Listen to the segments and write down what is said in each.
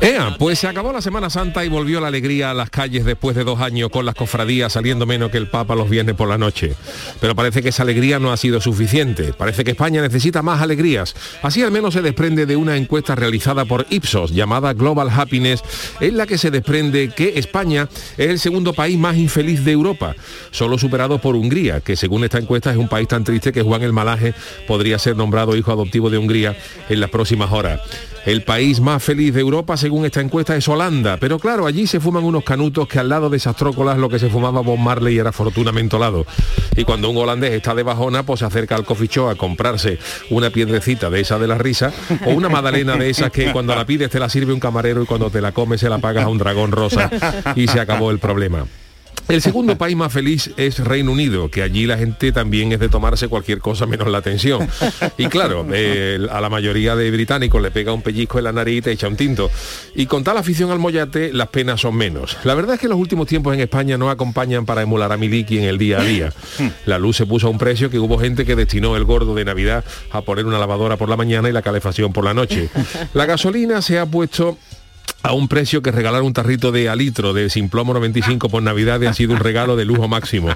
Ea, pues se acabó la Semana Santa y volvió la alegría a las calles después de dos años con las cofradías saliendo menos que el Papa los viernes por la noche. Pero parece que esa alegría no ha sido suficiente. Parece que España necesita más alegrías. Así al menos se desprende de una encuesta realizada por Ipsos llamada Global Happiness, en la que se desprende que España es el segundo país más infeliz de Europa, solo superado por Hungría, que según esta encuesta es un país tan triste que Juan el Malaje podría ser nombrado hijo adoptivo de Hungría en las próximas horas. El país más feliz de Europa, según esta encuesta, es Holanda. Pero claro, allí se fuman unos canutos que al lado de esas trócolas lo que se fumaba Bob Marley era fortuna mentolado. Y cuando un holandés está de bajona, pues se acerca al shop a comprarse una piedrecita de esa de la risa o una magdalena de esas que cuando la pides te la sirve un camarero y cuando te la comes se la pagas a un dragón rosa y se acabó el problema. El segundo país más feliz es Reino Unido, que allí la gente también es de tomarse cualquier cosa menos la atención. Y claro, a la mayoría de británicos le pega un pellizco en la nariz y echa un tinto. Y con tal afición al mollate, las penas son menos. La verdad es que los últimos tiempos en España no acompañan para emular a Miliki en el día a día. La luz se puso a un precio que hubo gente que destinó el gordo de Navidad a poner una lavadora por la mañana y la calefacción por la noche. La gasolina se ha puesto a un precio que regalar un tarrito de alitro de Simplomo 95 por Navidad ha sido un regalo de lujo máximo.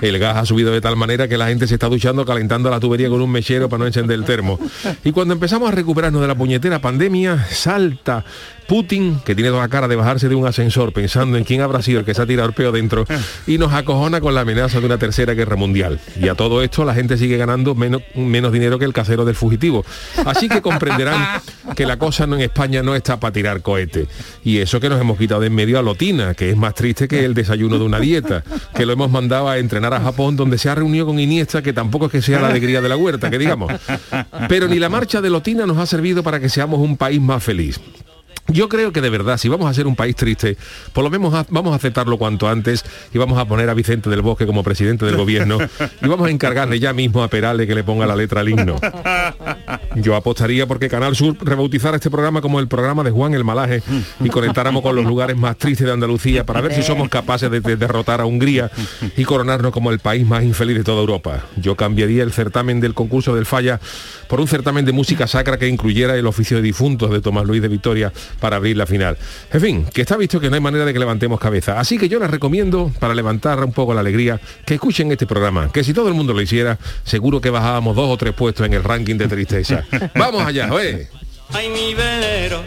El gas ha subido de tal manera que la gente se está duchando calentando la tubería con un mechero para no encender el termo. Y cuando empezamos a recuperarnos de la puñetera pandemia, salta Putin, que tiene toda la cara de bajarse de un ascensor pensando en quién habrá sido el que se ha tirado el peo dentro, y nos acojona con la amenaza de una tercera guerra mundial. Y a todo esto la gente sigue ganando menos, menos dinero que el casero del fugitivo. Así que comprenderán que la cosa en España no está para tirar Y eso que nos hemos quitado de en medio a Lotina, que es más triste que el desayuno de una dieta, que lo hemos mandado a entrenar a Japón, donde se ha reunido con Iniesta, que tampoco es que sea la alegría de la huerta, que digamos. Pero ni la marcha de Lotina nos ha servido para que seamos un país más feliz. Yo creo que de verdad, si vamos a ser un país triste, por lo menos vamos a aceptarlo cuanto antes y vamos a poner a Vicente del Bosque como presidente del gobierno y vamos a encargarle ya mismo a Perales que le ponga la letra al himno. Yo apostaría porque Canal Sur rebautizara este programa como el programa de Juan el Malaje y conectáramos con los lugares más tristes de Andalucía para ver si somos capaces de derrotar a Hungría y coronarnos como el país más infeliz de toda Europa. Yo cambiaría el certamen del concurso del Falla por un certamen de música sacra que incluyera el oficio de difuntos de Tomás Luis de Victoria para abrir la final. En fin, que está visto que no hay manera de que levantemos cabeza. Así que yo les recomiendo, para levantar un poco la alegría, que escuchen este programa, que si todo el mundo lo hiciera, seguro que bajábamos dos o tres puestos en el ranking de tristeza. Vamos allá, oye. Ay, mi velero,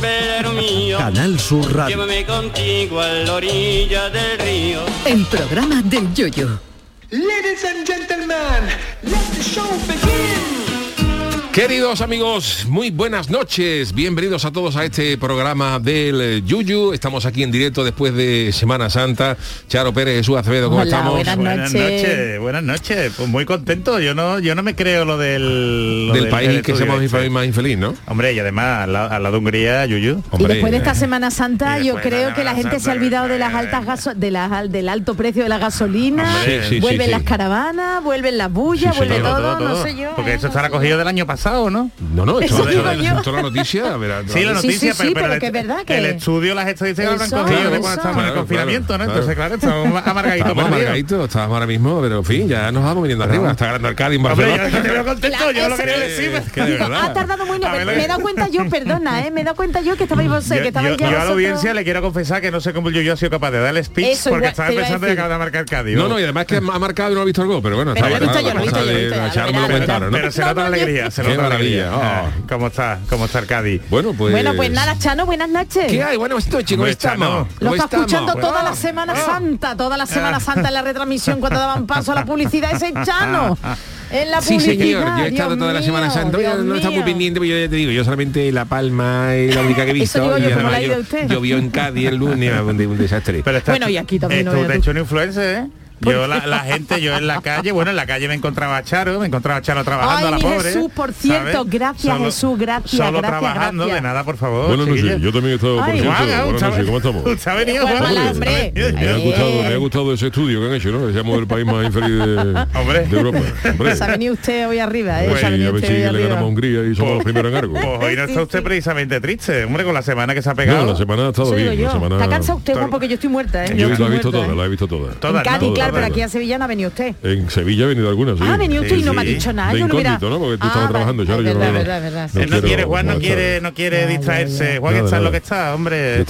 velero mío. Canal Sur Radio. Llévame contigo a la orilla del río. El programa del Yoyo. Ladies and gentlemen, let the show begin. Queridos amigos, muy buenas noches. Bienvenidos a todos a este programa del Yuyu. Estamos aquí en directo después de Semana Santa. Charo Pérez, Jesús Acevedo, ¿cómo Hola, estamos? buenas Buenas noches. noches, buenas noches. Pues muy contento. Yo no, yo no me creo lo del lo Del país del que somos este. infeliz más infeliz, ¿no? Hombre, y además al, la- al lado de Hungría, Yuyu. Y después de esta Semana Santa, yo creo la que la gente se ha olvidado de las altas gaso de las, del alto precio de la gasolina, Hombre, Sí, sí, vuelven sí, las sí. caravanas, vuelven las bullas, Sí, vuelve señor. todo, no sé yo. Porque eh, eso no estará cogido del año pasado, ¿no? No, no, esto, es la noticia. verá, Sí, la Sí, noticia, sí, sí, pero el, que es verdad que- el estudio, las estadísticas lo Eso, cogido de eso. cuando estábamos en el confinamiento, claro, ¿no? Entonces, claro, estamos amargaditos Estamos amargaditos, estamos ahora mismo, pero en fin, ya nos vamos viniendo arriba. Está ganando el Cádiz en Hombre, yo, Barcelona. yo te veo contento, yo lo quería decir. Ha tardado muy me, he dado cuenta yo, perdona, eh, me he dado cuenta yo que estabais vos, Yo, que estabais yo- ya yo a la vosotros- audiencia le quiero confesar que no sé cómo yo, yo he sido capaz de darle speech porque estaba pensando que acaba de marcar Cádiz. No, ¿no? no, y además que ha marcado y no ha visto el gol, pero bueno, Pero está. Pero la alegría, Qué maravilla, alegría. oh. Ah, ¿Cómo está? ¿Cómo está el Cádiz? Bueno, pues... Bueno, pues nada, Chano, buenas noches. ¿Qué hay? Buenas noches, ¿cómo estamos? Lo ¿Cómo está escuchando toda Bueno. la Semana Santa, toda la Semana Santa en la retransmisión cuando daban paso a la publicidad ese Chano. En la Sí, señor, publicidad, yo he estado Dios toda la Semana mío, Santa, Dios no está muy pendiente, pero yo ya te digo, yo solamente La Palma es la única que he visto. Eso digo yo, y ¿cómo además la ha ido yo- usted? llovió en Cádiz el lunes, un, de- un desastre. Pero está- Bueno, y aquí también, Esto no te veas he tú. hecho un influencer, ¿eh? Yo la, la gente, yo en la calle, bueno, en la calle me encontraba a Charo, me encontraba a Charo trabajando Ay, a la mi pobre. Jesús, por cierto, gracias, Jesús, gracias, Solo gracias, trabajando, gracias. de nada, por favor. Buenas noches, yo también he estado, por Ay. cierto, buenas noches, ¿cómo estamos? usted ha venido. Me ha, gustado, me ha gustado ese estudio que han hecho, ¿no? Llama el país más infeliz de, Hombre. de Europa. Hombre. Se ha venido usted hoy arriba, ¿eh? Pues a ver si hoy le ganamos a Hungría y somos los primeros en algo. Pues hoy no está usted precisamente triste, hombre, con la semana que se ha pegado. No, la semana ha estado bien. La semana... Está cansado usted, porque yo estoy muerta, ¿eh? Yo estoy la he visto muerta, toda, ¿eh? la he visto toda. Todas, En pero aquí a Sevilla no ha venido usted. En Sevilla ha venido alguna, sí. Ah, ha venido usted Sí, y no me ha dicho nada. De yo no hubiera- incógnito, ¿no? Porque tú Ah, estabas trabajando, yo no- verdad, no- verdad, no Él no quiero quiere, Juan, no quiere, no quiere distraerse. Juan, está nada. lo que está, hombre. El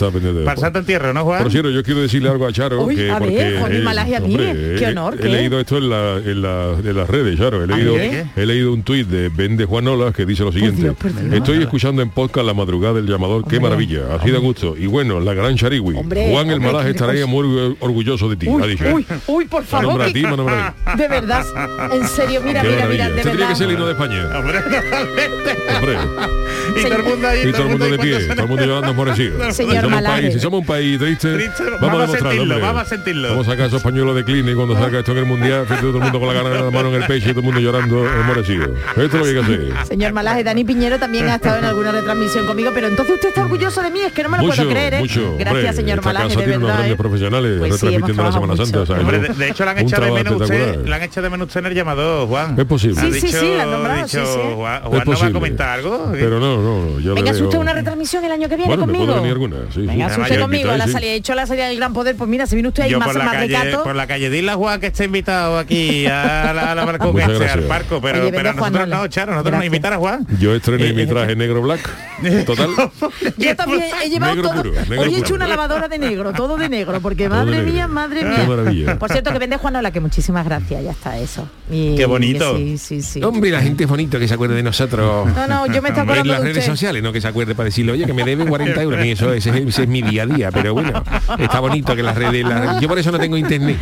santo entierro, ¿no, Juan? Por cierto, yo quiero decirle algo a Charo. Uy, que a ver, Juan, qué honor, He, leído esto en, la, en, la- en las redes, Charo. He leído, ver. he leído un tuit de Ben de Juanolas que dice lo siguiente. Estoy escuchando en podcast la madrugada del llamador. Qué maravilla. Así da gusto. Y bueno, la gran Chariwi. Hombre, Juan el Malaje estaría muy orgu- orgulloso de ti. ha Uy, dicho. uy, uy, por favor. nombra a ti, que- me nombra a mí. De verdad, en serio, mira, Qué mira, maravilla. mira, de que ser el de España. Hombre. Y todo el mundo ahí, Y todo el mundo de pie, todo el mundo llorando emborrecido. Señor si, somos un país, si somos un país triste, vamos, a demostrarlo, vamos a sentirlo. Vamos a sacar esos pañuelos de clean y cuando salga esto en el mundial, fíjate todo el mundo con la, gana- la mano en el pecho y todo el mundo llorando emborrecido. Esto es lo que hay que hacer. Señor Malaje, Dani Piñero también ha estado en alguna retransmisión conmigo, pero entonces usted está orgulloso de mí, es que no me lo puedo creer, ¿eh? mucho. Gracias, señor esta Malaje, casa de tiene unos verdad. grandes ¿eh? profesionales Pues retransmitiendo la Semana Santa. de, de hecho, la han un echado de menos usted, la han echado de menos usted en el llamador, Juan. Es posible. Sí, sí, sí, la han nombrado. Juan, no va a comentar algo. Pero no, no, yo Venga, si usted veo- una retransmisión el año que viene Bueno, me conmigo. puede venir alguna, sí, sí. Venga, Además, usted conmigo, invitáis, la sí. salida, he hecho la salida del gran poder, pues mira, si viene usted ahí yo más, por la, más calle, recato. por la calle, a Juan que está invitado aquí a la, a la este, al gracias. parco, pero, Oye, pero Juan, nosotros no, Charo, nosotros nos invitar a Juan. Yo estrené Eh, mi eh, traje negro black. Total. Yo también he llevado Negro todo. puro, negro Hoy he hecho una lavadora de negro, todo de negro, porque madre mía, madre Qué mía. maravilla. Por cierto, que vende Juanola, que muchísimas gracias, ya está eso. Y- Qué bonito. Sí, sí, sí. Hombre, la gente es bonito que se acuerde de nosotros. No, no, yo me estoy acordando de redes usted. sociales, no que se acuerde para decirle, oye, que me deben 40 euros. Mí eso, ese, es- ese es mi día a día, pero bueno, está bonito que las redes... yo por eso no tengo internet,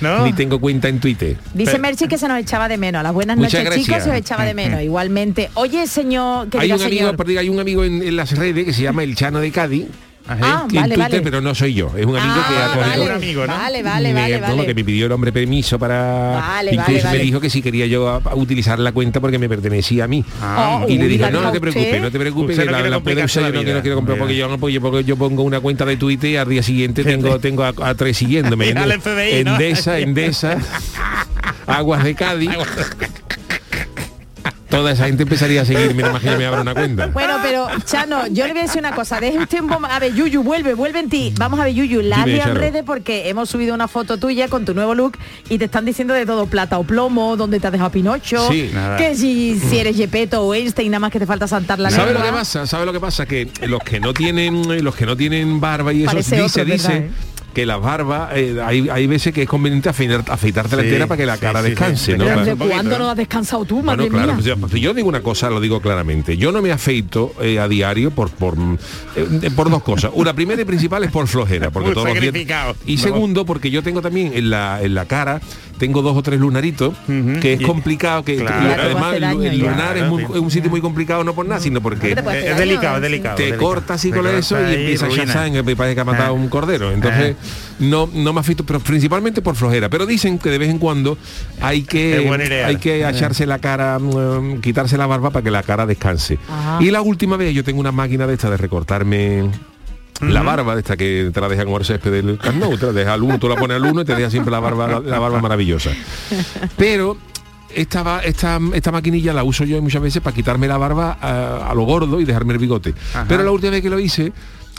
¿No? ni tengo cuenta en Twitter. Dice Pero- Merchi que se nos echaba de menos. A las buenas Muchas noches, gracias. chicos, se os echaba de menos. Igualmente. Oye, señor, que Hay un amigo, señor. perdón, hay un amigo en, en las redes que se llama El Chano de Cádiz, Ah, en vale, Twitter, vale. pero no soy yo, es un amigo que Ah, ha cogido... un amigo, ¿no? Vale, vale, me, vale, vale. que me pidió el hombre permiso para Vale, incluso vale, vale. me dijo que si quería yo a- a utilizar la cuenta porque me pertenecía a mí Ah, y le uy, dije la no no te preocupes no te preocupes que no la, la usar la yo no vida. quiero, quiero comprar porque yo no porque, porque yo pongo una cuenta de Twitter y al día siguiente tengo tengo a, a tres siguiéndome ¿no? Endesa Endesa Aguas de Cádiz toda esa gente empezaría a seguirme más que yo me abra una cuenta Bueno, pero Chano, yo le voy a decir una cosa, deje usted un poco, a ver, Yuyu, vuelve, vuelve en ti. Vamos a ver, Yuyu, la Charo. redes porque hemos subido una foto tuya con tu nuevo look y te están diciendo de todo, plata o plomo, dónde te has dejado Pinocho, Sí. Que si, si eres Yepeto o Einstein, nada más que te falta saltar la ¿Sabe lo que pasa? ¿Sabe lo que pasa? Que los que no tienen los que no tienen barba y eso Parece dice otro, dice ¿verdad, eh? Que las barbas eh, hay, hay veces que es conveniente afeitar- afeitarte la Sí, entera para que la sí, cara sí, sí. descanse, Te ¿no? Pero quedas Para- ¿desde un poquito, cuándo ¿no? has descansado tú, bueno, madre claro, mía? pues yo, yo digo una cosa, lo digo claramente. Yo no me afeito eh, a diario por por, eh, por dos cosas. Una primera y principal es por flojera, porque Muy todos los días-. Y No. segundo, porque yo tengo también en la en la cara tengo dos o tres lunaritos que es Y- complicado que, que- Claro. y además daño, el lunar es, muy- es un sitio muy complicado no por nada, sino porque ¿Qué te puede Es, delicado, es delicado. te delicado. corta así con eso y empieza a me parece que ha matado Ah. un cordero. Entonces no no me afeito pero principalmente por flojera. Pero dicen que de vez en cuando hay que hay que echarse la cara mm, quitarse la barba para que la cara descanse. Y la última vez yo tengo una máquina de esta de recortarme la barba de esta que te la deja como el césped del Nou, te la deja al uno, tú la pones al uno y te deja siempre la barba, la, la barba maravillosa. Pero esta, esta, esta maquinilla la uso yo muchas veces para quitarme la barba a, a lo gordo y dejarme el bigote. Pero la última vez que lo hice,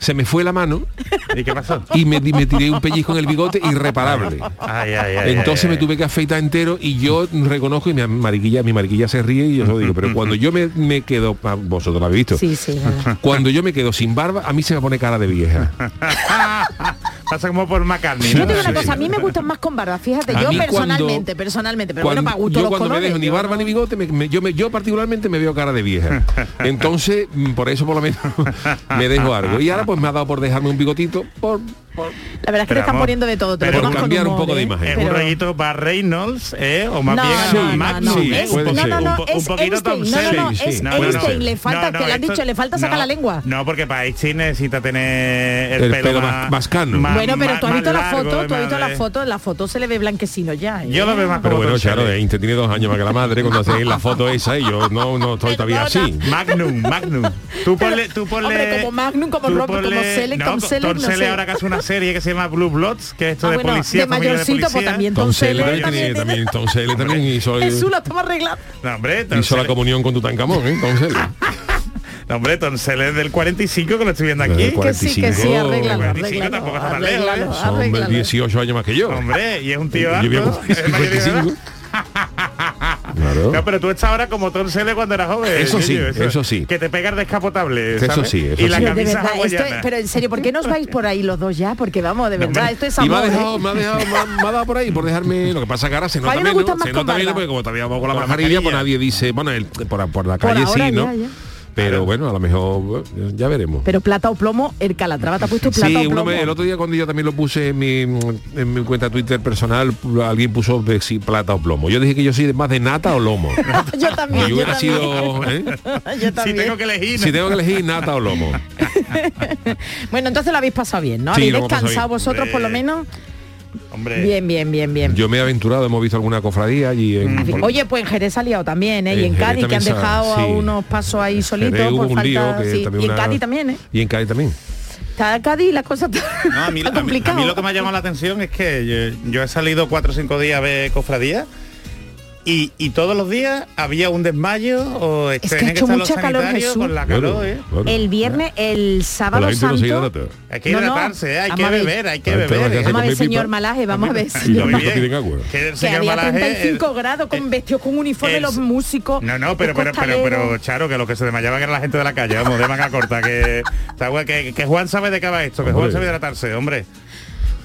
se me fue la mano ¿Y qué pasó? y me, me tiré un pellizco en el bigote irreparable. Ay, ay, ay, Entonces ay, me ay. tuve que afeitar entero y yo reconozco y mi mariquilla, mi mariquilla se ríe y yo lo digo, pero cuando yo me, me quedo, vosotros lo habéis visto, Sí, sí, cuando yo me quedo sin barba, a mí se me pone cara de vieja. Pasa como por McCartney. Yo ¿no? te digo una cosa, a mí me gustan más con barba, fíjate, A yo cuando- personalmente, personalmente, pero Cuando- bueno, para gusto yo los cuando me dejo ni yo barba no- ni bigote, me- me- yo, me- yo particularmente me veo cara de vieja. Entonces, mm, por eso por lo menos me dejo algo. Y ahora pues me ha dado por dejarme un bigotito por La verdad es que te están poniendo de todo. Te lo pero Por tomas con cambiar un humor, poco de ¿eh? imagen. Es Pero- un rollito Bar Reynolds, ¿eh? O más No, bien no, a no, Magnum, no, Sí, no, no, ser. no, un, po- es un poquito Tom Einstein, no, no, no, es Einstein, le falta, No, que le han dicho, le falta sacar no, la lengua. No, porque para Einstein necesita tener el, El pelo, pelo más, más- más cano. Bueno, pero más- tú has más visto la foto, tú has más visto la foto, en la foto se le ve blanquecino ya. ¿eh? Yo lo veo más Pero como bueno, claro. Einstein tiene dos años más que la madre cuando hacéis la foto esa y yo no, no estoy todavía así. Magnum, Magnum. Tú ponle, tú ponle. Hombre, como Magnum, como Rob- como no Selleck sé. ahora que hace una serie que se llama Blue Bloods, que es esto ah, de policía. Mayorcito, de policía. también Tom, También, también hizo... No, hombre, la comunión con Tutankamón, ¿eh? Tom Selleck. Hombre, Tom del 45 que lo estoy viendo aquí. Que sí, que sí, 45 tampoco 18 ¿eh? años más que yo. Hombre, y es un tío Claro. No, pero tú estás ahora como Tom cuando eras joven. Eso sí, eso sí. Que te pegas descapotable, Eso ¿sabes? sí, eso y la sí. Pero de camisa verdad, esto pero en serio, ¿por qué no os vais por ahí los dos ya? Porque vamos, de verdad, esto es Y me ha amor. dejado, me ha dejado, me ha, me ha dado por ahí, por dejarme. Lo que pasa que ahora se nota menos, se nota menos porque como todavía vamos con la mascarilla, pues nadie dice, bueno, el- por, por la Por calle ahora sí, ¿no? ya, ya. Pero bueno, a lo mejor eh, ya veremos. Pero plata o plomo, el Calatrava te ha puesto plata Sí, o uno plomo. me- el otro día cuando yo también lo puse en mi, en mi cuenta Twitter personal, alguien puso de si plata o plomo. Yo dije que yo soy de más de nata o lomo. yo también, yo yo hubiera también. sido, ¿eh? yo Si también. tengo que elegir. Si tengo que elegir nata o lomo. Bueno, entonces lo habéis pasado bien, ¿no? Sí, ¿Habéis descansado vosotros por lo Hombre. menos? Hombre. Bien, bien, bien, bien. Yo me he aventurado, hemos visto alguna cofradía allí en... Fin, Oye, pues en Jerez ha liado también, ¿eh? Y En Jerez Cádiz, que han dejado a unos pasos ahí solitos Jerez hubo por un lío falta... que sí. también Y en una- Cádiz también, ¿eh? Y en Cádiz también. Está Cádiz la cosa está, No, a mí, está a mí- a complicado. mí lo que me ha llamado la atención es que yo, yo he salido cuatro o cinco días a ver cofradía y, y todos los días había un desmayo o que ha hecho mucha calor, sanitarios Jesús. con la calor, Claro, ¿eh? claro. El viernes, el sábado no santo... hidrata. Hay que No, no, hidratarse, ¿eh? hay vamos que beber, hay que beber. que ¿eh? Vamos a ver, señor. Malaje, vamos a ver. Señor. Que el Que señor había Malaje, 35 el- grados con el- vestidos con uniforme el- los músicos. No, no, pero, pero, pero, pero. Charo, que lo que se desmayaban era la gente de la calle, vamos, de manga corta, que, está guay, que, que Juan sabe de qué va esto, que Juan sabe hidratarse, hombre.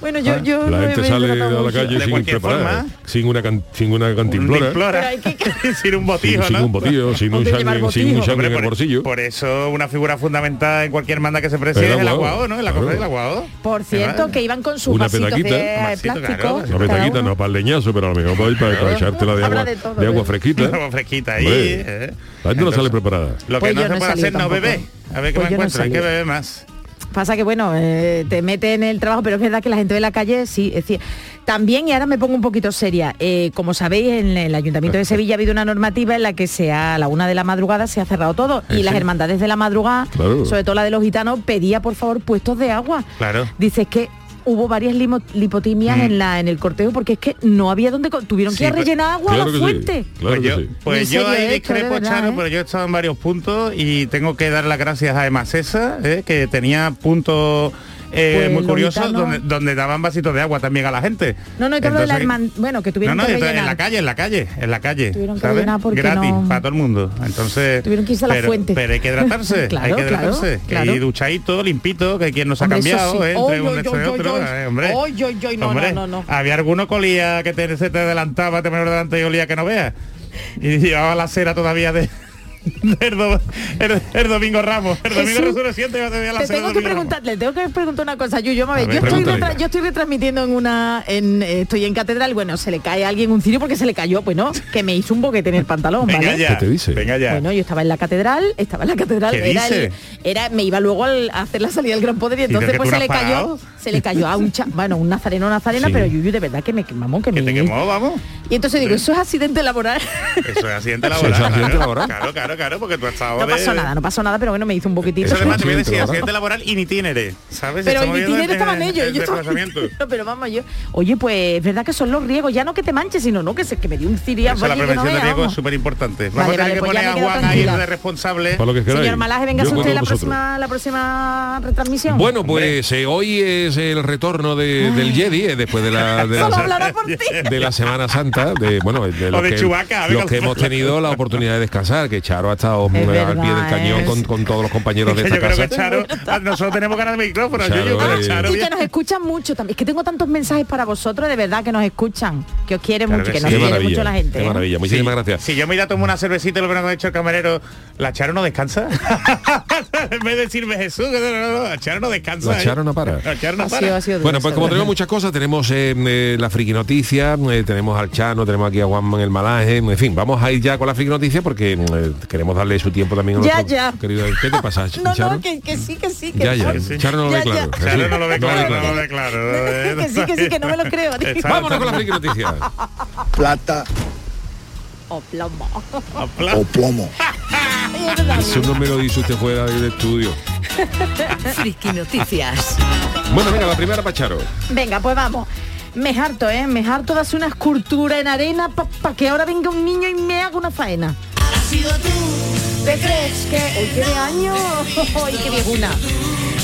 Bueno, yo, yo La no gente sale a la calle De sin preparar, sin una can- sin una Un cantimplora, timplora, Pero hay que- sin un botijo, sin ¿no? un botillo, sin un sangre, sin un botijo. sangre en el por, bolsillo. por eso una figura fundamental en cualquier manda que se precie El es el aguao, ¿no? En la claro. cosa del aguao. Por cierto, que iban con sus Una petaquita. de plástico. claro. Una cada petaquita, uno. no para el leñazo, pero a lo mejor para, para, para echártela de agua, de todo, de agua pero- fresquita. Agua fresquita ahí. ¿eh? La gente no sale preparada. Lo que Pues no yo se puede hacer no beber. A ver qué Pues me encuentro, hay que beber más. Pasa que bueno, eh, te mete en el trabajo, pero es verdad que la gente de la calle sí, es decir, también, y ahora me pongo un poquito seria, eh, como sabéis, en el Ayuntamiento de Sevilla ha habido una normativa en la que se ha, a la una de la madrugada se ha cerrado todo. Eh, y las hermandades de la madrugada, Claro. sobre todo la de los gitanos, pedía por favor puestos de agua. Claro. Dices que hubo varias limo- lipotimias Mm. en la en el cortejo porque es que no había donde tuvieron Sí, que pero- rellenar agua a la fuente. sí. Claro pues yo, sí. pues yo ahí de discrepo, verdad, Charo, ¿eh? pero yo he estado en varios puntos y tengo que dar las gracias a Emasesa, ¿eh? que tenía puntos eh, Pues muy los curiosos gitanos- donde, donde daban vasitos de agua también a la gente. No, no, he hablado de la Entonces, herman- bueno, que tuvieron no, no, que en rellenar. la calle, en la calle, en la calle. Tuvieron que ¿sabes? Gratis, no- para todo el mundo. Entonces. Tuvieron que irse a la pero, fuente. Pero hay que hidratarse, Claro, hay que claro, hidratarse. claro. Y duchadito, limpito, que quien nos ha Hombre, cambiado, sí. ¿eh? Entre un oy, esto y oy, otro, eh, hombre. no, Hombre, no, no. Había alguno que olía que te, se te adelantaba, te ponía delante y olía que no veas. Y llevaba la cera todavía de. del do- el, el domingo Ramos, el domingo Jesús, resurrección te iba a tener la Te tengo que preguntar, le tengo que preguntar una cosa, Yuyo, a ver, A ver, yo, estoy retra- yo estoy retransmitiendo en una, en, eh, estoy en catedral, bueno, se le cae a alguien un cirio porque se le cayó, pues no, que me hizo un boquete en el pantalón, Venga ¿vale? ya, ¿Qué te dice? venga ya. Bueno, yo estaba en la catedral, estaba en la catedral, ¿Qué era, dice? el- era me iba luego al- a hacer la salida del Gran Poder y ¿Y entonces que pues se le cayó, se le cayó a un cha, bueno, un nazareno nazarena, Sí. pero Yuyu de verdad que me quemamos, que que me te quemó, vamos. Y entonces digo, eso es accidente laboral. Eso es accidente Eso laboral. es accidente laboral. Claro, claro, claro, porque tú has estado No de- pasó nada, no pasó nada, pero bueno, me hizo un poquitito. Eso además te voy a decir Accidente accidente laboral in itinere, ¿sabes? Pero itinere estaban ellos. el yo estaba- desplazamiento. No, pero vamos, yo. Oye, pues es verdad que son los riegos, ya no que te manches, sino no que se que me dio un ciria. Eso, la no prevención de es súper importante. Vamos Vale, a tener vale, que pues ya poner a me quedo Juan ahí tranquila. de responsable. Para lo que queráis. Señor Malaje, venga usted la próxima, la próxima retransmisión. Bueno, pues eh, hoy es el retorno de- del Jedi, eh, después de la, de, la, Semana Santa, de bueno, de los, que, hemos tenido la oportunidad de descansar, que Charo Charo ha estado Es eh, al pie del cañón con, con todos los compañeros de yo esta creo casa. que Charo, nosotros tenemos ganas de micrófono, Charo, yo, yo, eh, Charo, Y bien. que nos escuchan mucho también. Es que tengo tantos mensajes para vosotros, de verdad, que nos escuchan. Que os quiere Claro mucho, que que, nos quiere mucho la gente. qué ¿eh? maravilla. Muchísimas Sí, gracias. Si yo me iré a tomar una cervecita y lo que me ha dicho el camarero, la Charo no descansa. en vez de decirme Jesús, que no, no, no, la Charo no descansa. La ¿eh? Charo no para. La Charo no Ha para. sido- ha sido Bueno, pues como tenemos muchas cosas, tenemos eh, eh, la friki noticia, eh, tenemos al Chano, tenemos aquí a Juanma en el malaje, en fin, vamos a ir ya con la friki noticia porque eh, queremos darle su tiempo también a Ya, nuestro ya. querido. ¿Qué te pasa, No, Charo? no, que, que sí, que sí. Que Ya, ya. sí. Charo no lo Ya, ve claro. ya. Charo no lo ve claro, no lo ve claro. que sí, que sí, que no me lo creo. Vámonos con la friki noticia. plata Oh, plomo. Apla- o plomo. Eso no me lo dice usted fuera del estudio. Friki Noticias. Bueno, venga, la primera para Charo. Venga, pues vamos. Me harto, ¿eh? Me harto de hacer una escultura en arena para que ahora venga un niño y me haga una faena. ¿Te crees que hoy qué de año? ¡Ay, qué viejuna!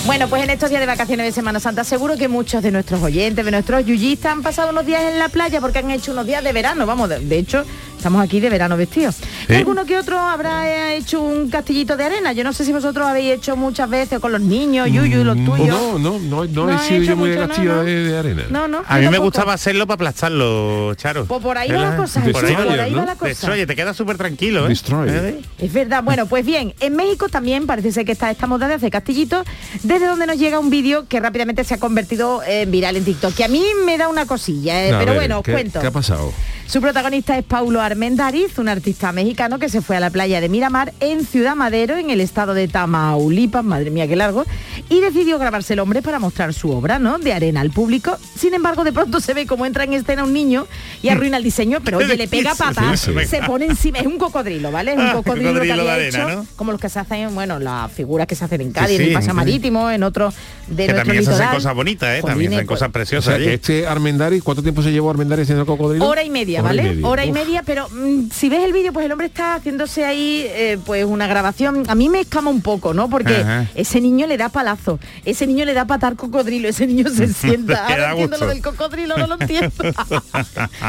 Bueno, pues en estos días de vacaciones de Semana Santa seguro que muchos de nuestros oyentes, de nuestros yuyistas han pasado unos días en la playa porque han hecho unos días de verano, vamos, de, de hecho estamos aquí de verano vestidos. Y alguno que otro habrá eh, hecho un castillito de arena. Yo no sé si vosotros habéis hecho muchas veces con los niños, yuyu, los tuyos. No, no, no, no, No he sido hecho yo muy de mucho, no, castillo no. de, de arena. No, no. A mí me gustaba hacerlo para aplastarlo, Charo. Pues por ahí va la cosa, De por ahí ¿no? va la cosa. Destroyer, te queda súper tranquilo, ¿eh? ¿Eh? Es verdad. Bueno, pues bien, en México también parece ser que está esta moda de hacer castillitos, desde donde nos llega un vídeo que rápidamente se ha convertido en viral en TikTok, que a mí me da una cosilla, eh, pero ver, bueno, os ¿qué- cuento. ¿Qué ha pasado? Su protagonista es Paulo Armendariz, un artista mexicano que se fue a la playa de Miramar en Ciudad Madero, en el estado de Tamaulipas, madre mía qué largo, y decidió grabarse el hombre para mostrar su obra, ¿no? De arena al público. Sin embargo, de pronto se ve cómo entra en escena un niño y arruina el diseño, pero oye, le pega patas, se pone encima, es un cocodrilo, ¿vale? Es un Ah, cocodrilo, cocodrilo que de había arena, hecho, ¿no? como los que se hacen, bueno, las figuras que se hacen en Cádiz, Sí, en el sí, Paseo sí. Marítimo, en otros de Que nuestro también se hacen cosas bonitas, ¿eh? También se hacen pues, cosas O preciosas sea, que este Armendari, ¿cuánto tiempo se llevó Armendari haciendo el cocodrilo? Hora y media, Hora y media. Hora y Uf. media, pero mm, si ves el vídeo, pues el hombre está haciéndose ahí eh, pues una grabación. A mí me escama un poco, ¿no? Porque Ajá. ese niño le da palazo, ese niño le da patar cocodrilo, ese niño se sienta. Ahora entiendo gusto. lo del cocodrilo, no lo entiendo.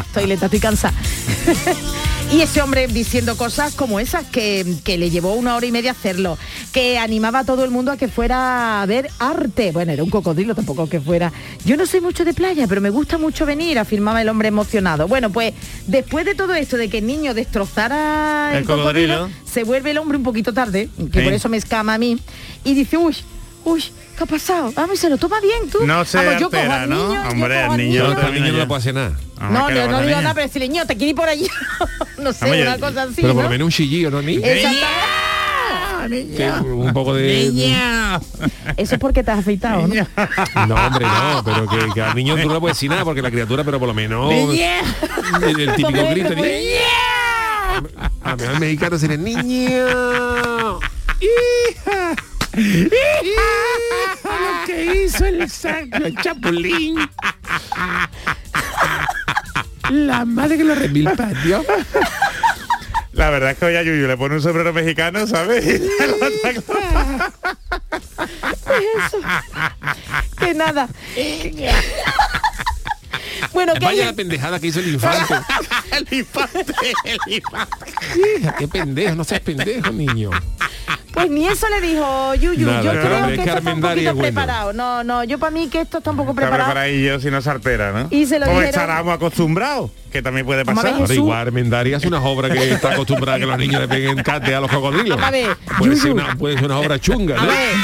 estoy lenta, estoy cansada. y ese hombre diciendo cosas como esas que, que le llevó una hora y media hacerlo, que animaba a todo el mundo a que fuera a ver arte. Bueno, era un cocodrilo, tampoco que fuera. Yo no soy mucho de playa, pero me gusta mucho venir, afirmaba el hombre emocionado. Bueno, pues después de todo esto, de que el niño destrozara el, El cocodrilo, cocodrilo. se vuelve el hombre un poquito tarde, que Sí. por eso me escama a mí, y dice, uy, uy, ¿qué ha pasado? Vamos, se lo toma bien tú. No Vamos, yo cojo al ¿no? niño, Hombre, al niño Yo no el niño no le puede hacer nada. Ah, no, ¿qué no, no digo niña? nada, pero decirle, niño, te quiero ir por allí. no sé, una cosa así, Pero por lo menos un chillillo, ¿no? Ni? Exactamente. Que un poco de... Eso es porque te has afeitado, ¿no? No, hombre, no, pero que, que al niño tú no le puedes decir nada porque la criatura, pero por lo menos... El, el típico grito. este, de, A mí al mexicano sería niño. Hija. Lo que hizo el, el chapulín. La madre que lo remilpació. La verdad es que hoy a Yuyu le pone un sombrero mexicano, ¿sabes? Y lo saca- Que nada. Bueno, que Vaya hay- la pendejada que hizo el infante. el infante, el infante. Hija, qué pendejo, no seas pendejo, niño. Pues ni eso le dijo Yuyu. Nada, yo pero creo que es que esto está un poquito es bueno. preparado. No, no, yo para mí que esto está un poco Está preparado. preparadillo si no se altera, ¿no? Y se lo Como dijeron- estaremos acostumbrados, que también puede a pasar. Ahora Jesús. igual Armendari hace unas obras que está acostumbrada a que los niños le peguen cate a los cocodrilos. A ver, Puede ser, una, puede ser una obra chunga, A ¿no? ver,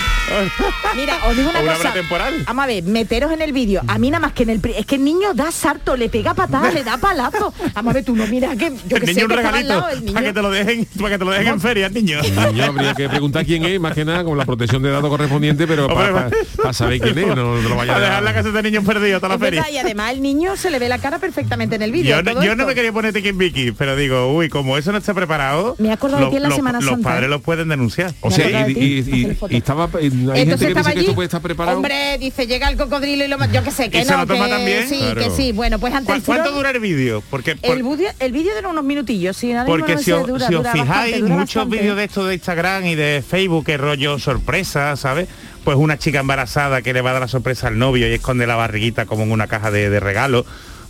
mira, os digo una O una cosa. obra temporal. Vamos a ver, meteros en el vídeo. A mí nada más que en el... Es que el niño da sarto, le pega patadas, le da palazo. Vamos a ver, tú no mira que yo El que sé niño un que estaba al regalito lado, el niño... para que te lo dejen, para que te lo dejen en feria, niño. Niño, habría que preguntar quién es, más que nada, con la protección de datos correspondiente, pero para Hombre, saber quién es, no, no lo vaya a dejar la casa de niños perdidos toda la feria. verdad, y además el niño se le ve la cara perfectamente en el vídeo. Yo, no- yo no me quería poner Tiki Vicky, pero digo, uy, como eso no está preparado, Me he acordado de lo- ti en la los- Semana los Santa, padres ¿eh? los pueden denunciar. O sea, y, de ti, y- y- y estaba, hay gente que estaba dice que allí, esto puede estar preparado. Hombre, dice, llega el cocodrilo y lo Yo que sé, que ¿Y se no, lo toma que también? sí, Claro. que sí. Bueno, pues ante ¿Cu- el ¿Cuánto dura el vídeo? Porque, por- El vídeo, el vídeo dura unos minutillos, sí. ahora porque no si os, dura, si os dura fijáis, bastante, dura muchos vídeos de esto de Instagram y de Facebook, que rollo sorpresa, ¿sabes? Pues una chica embarazada que le va a dar la sorpresa al novio y esconde la barriguita como en una caja de, de regalo.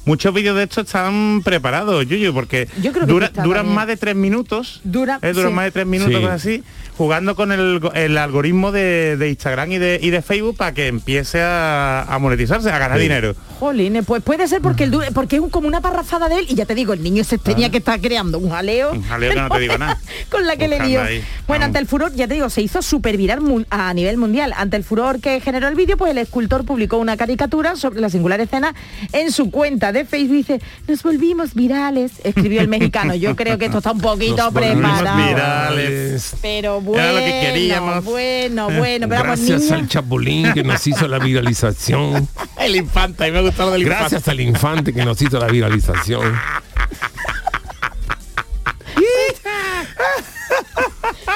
muchos vídeos de estos están preparados, Yuyu, porque Yo creo que dura- duran más de tres minutos. Dura- eh, duran sí. más de tres minutos, Sí. cosas así, jugando con el, el algoritmo de, de Instagram y de, y de Facebook para que empiece a, a monetizarse, a ganar Sí. dinero. Jolín, pues puede ser porque el porque es como una parrafada de él y ya te digo, el niño se tenía que estar creando un jaleo. Un jaleo que no te digo nada. Con la que le dio. ahí. Bueno, Vamos. ante el furor, ya te digo, se hizo súper viral a nivel mundial. Ante el furor que generó el vídeo, pues el escultor publicó una caricatura sobre la singular escena en su cuenta de Facebook. Dice, nos volvimos virales, escribió el mexicano. Yo creo que esto está un poquito Nos preparado. virales. Pero bueno, Era lo que queríamos. bueno, bueno, pero vamos, Gracias niña. al Chapulín que nos hizo la viralización. El infante, a mí me ha gustado del Gracias al infante que nos hizo la viralización.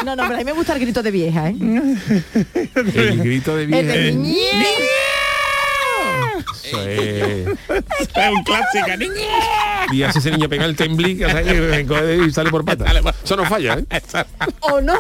No, no, pero a mí me gusta el grito de vieja, ¿eh? El grito de El de. Eso es. Es un clásico, niña. Y hace ese niño pegar el y y sale por pata. Eso no falla, ¿eh? ¿O no?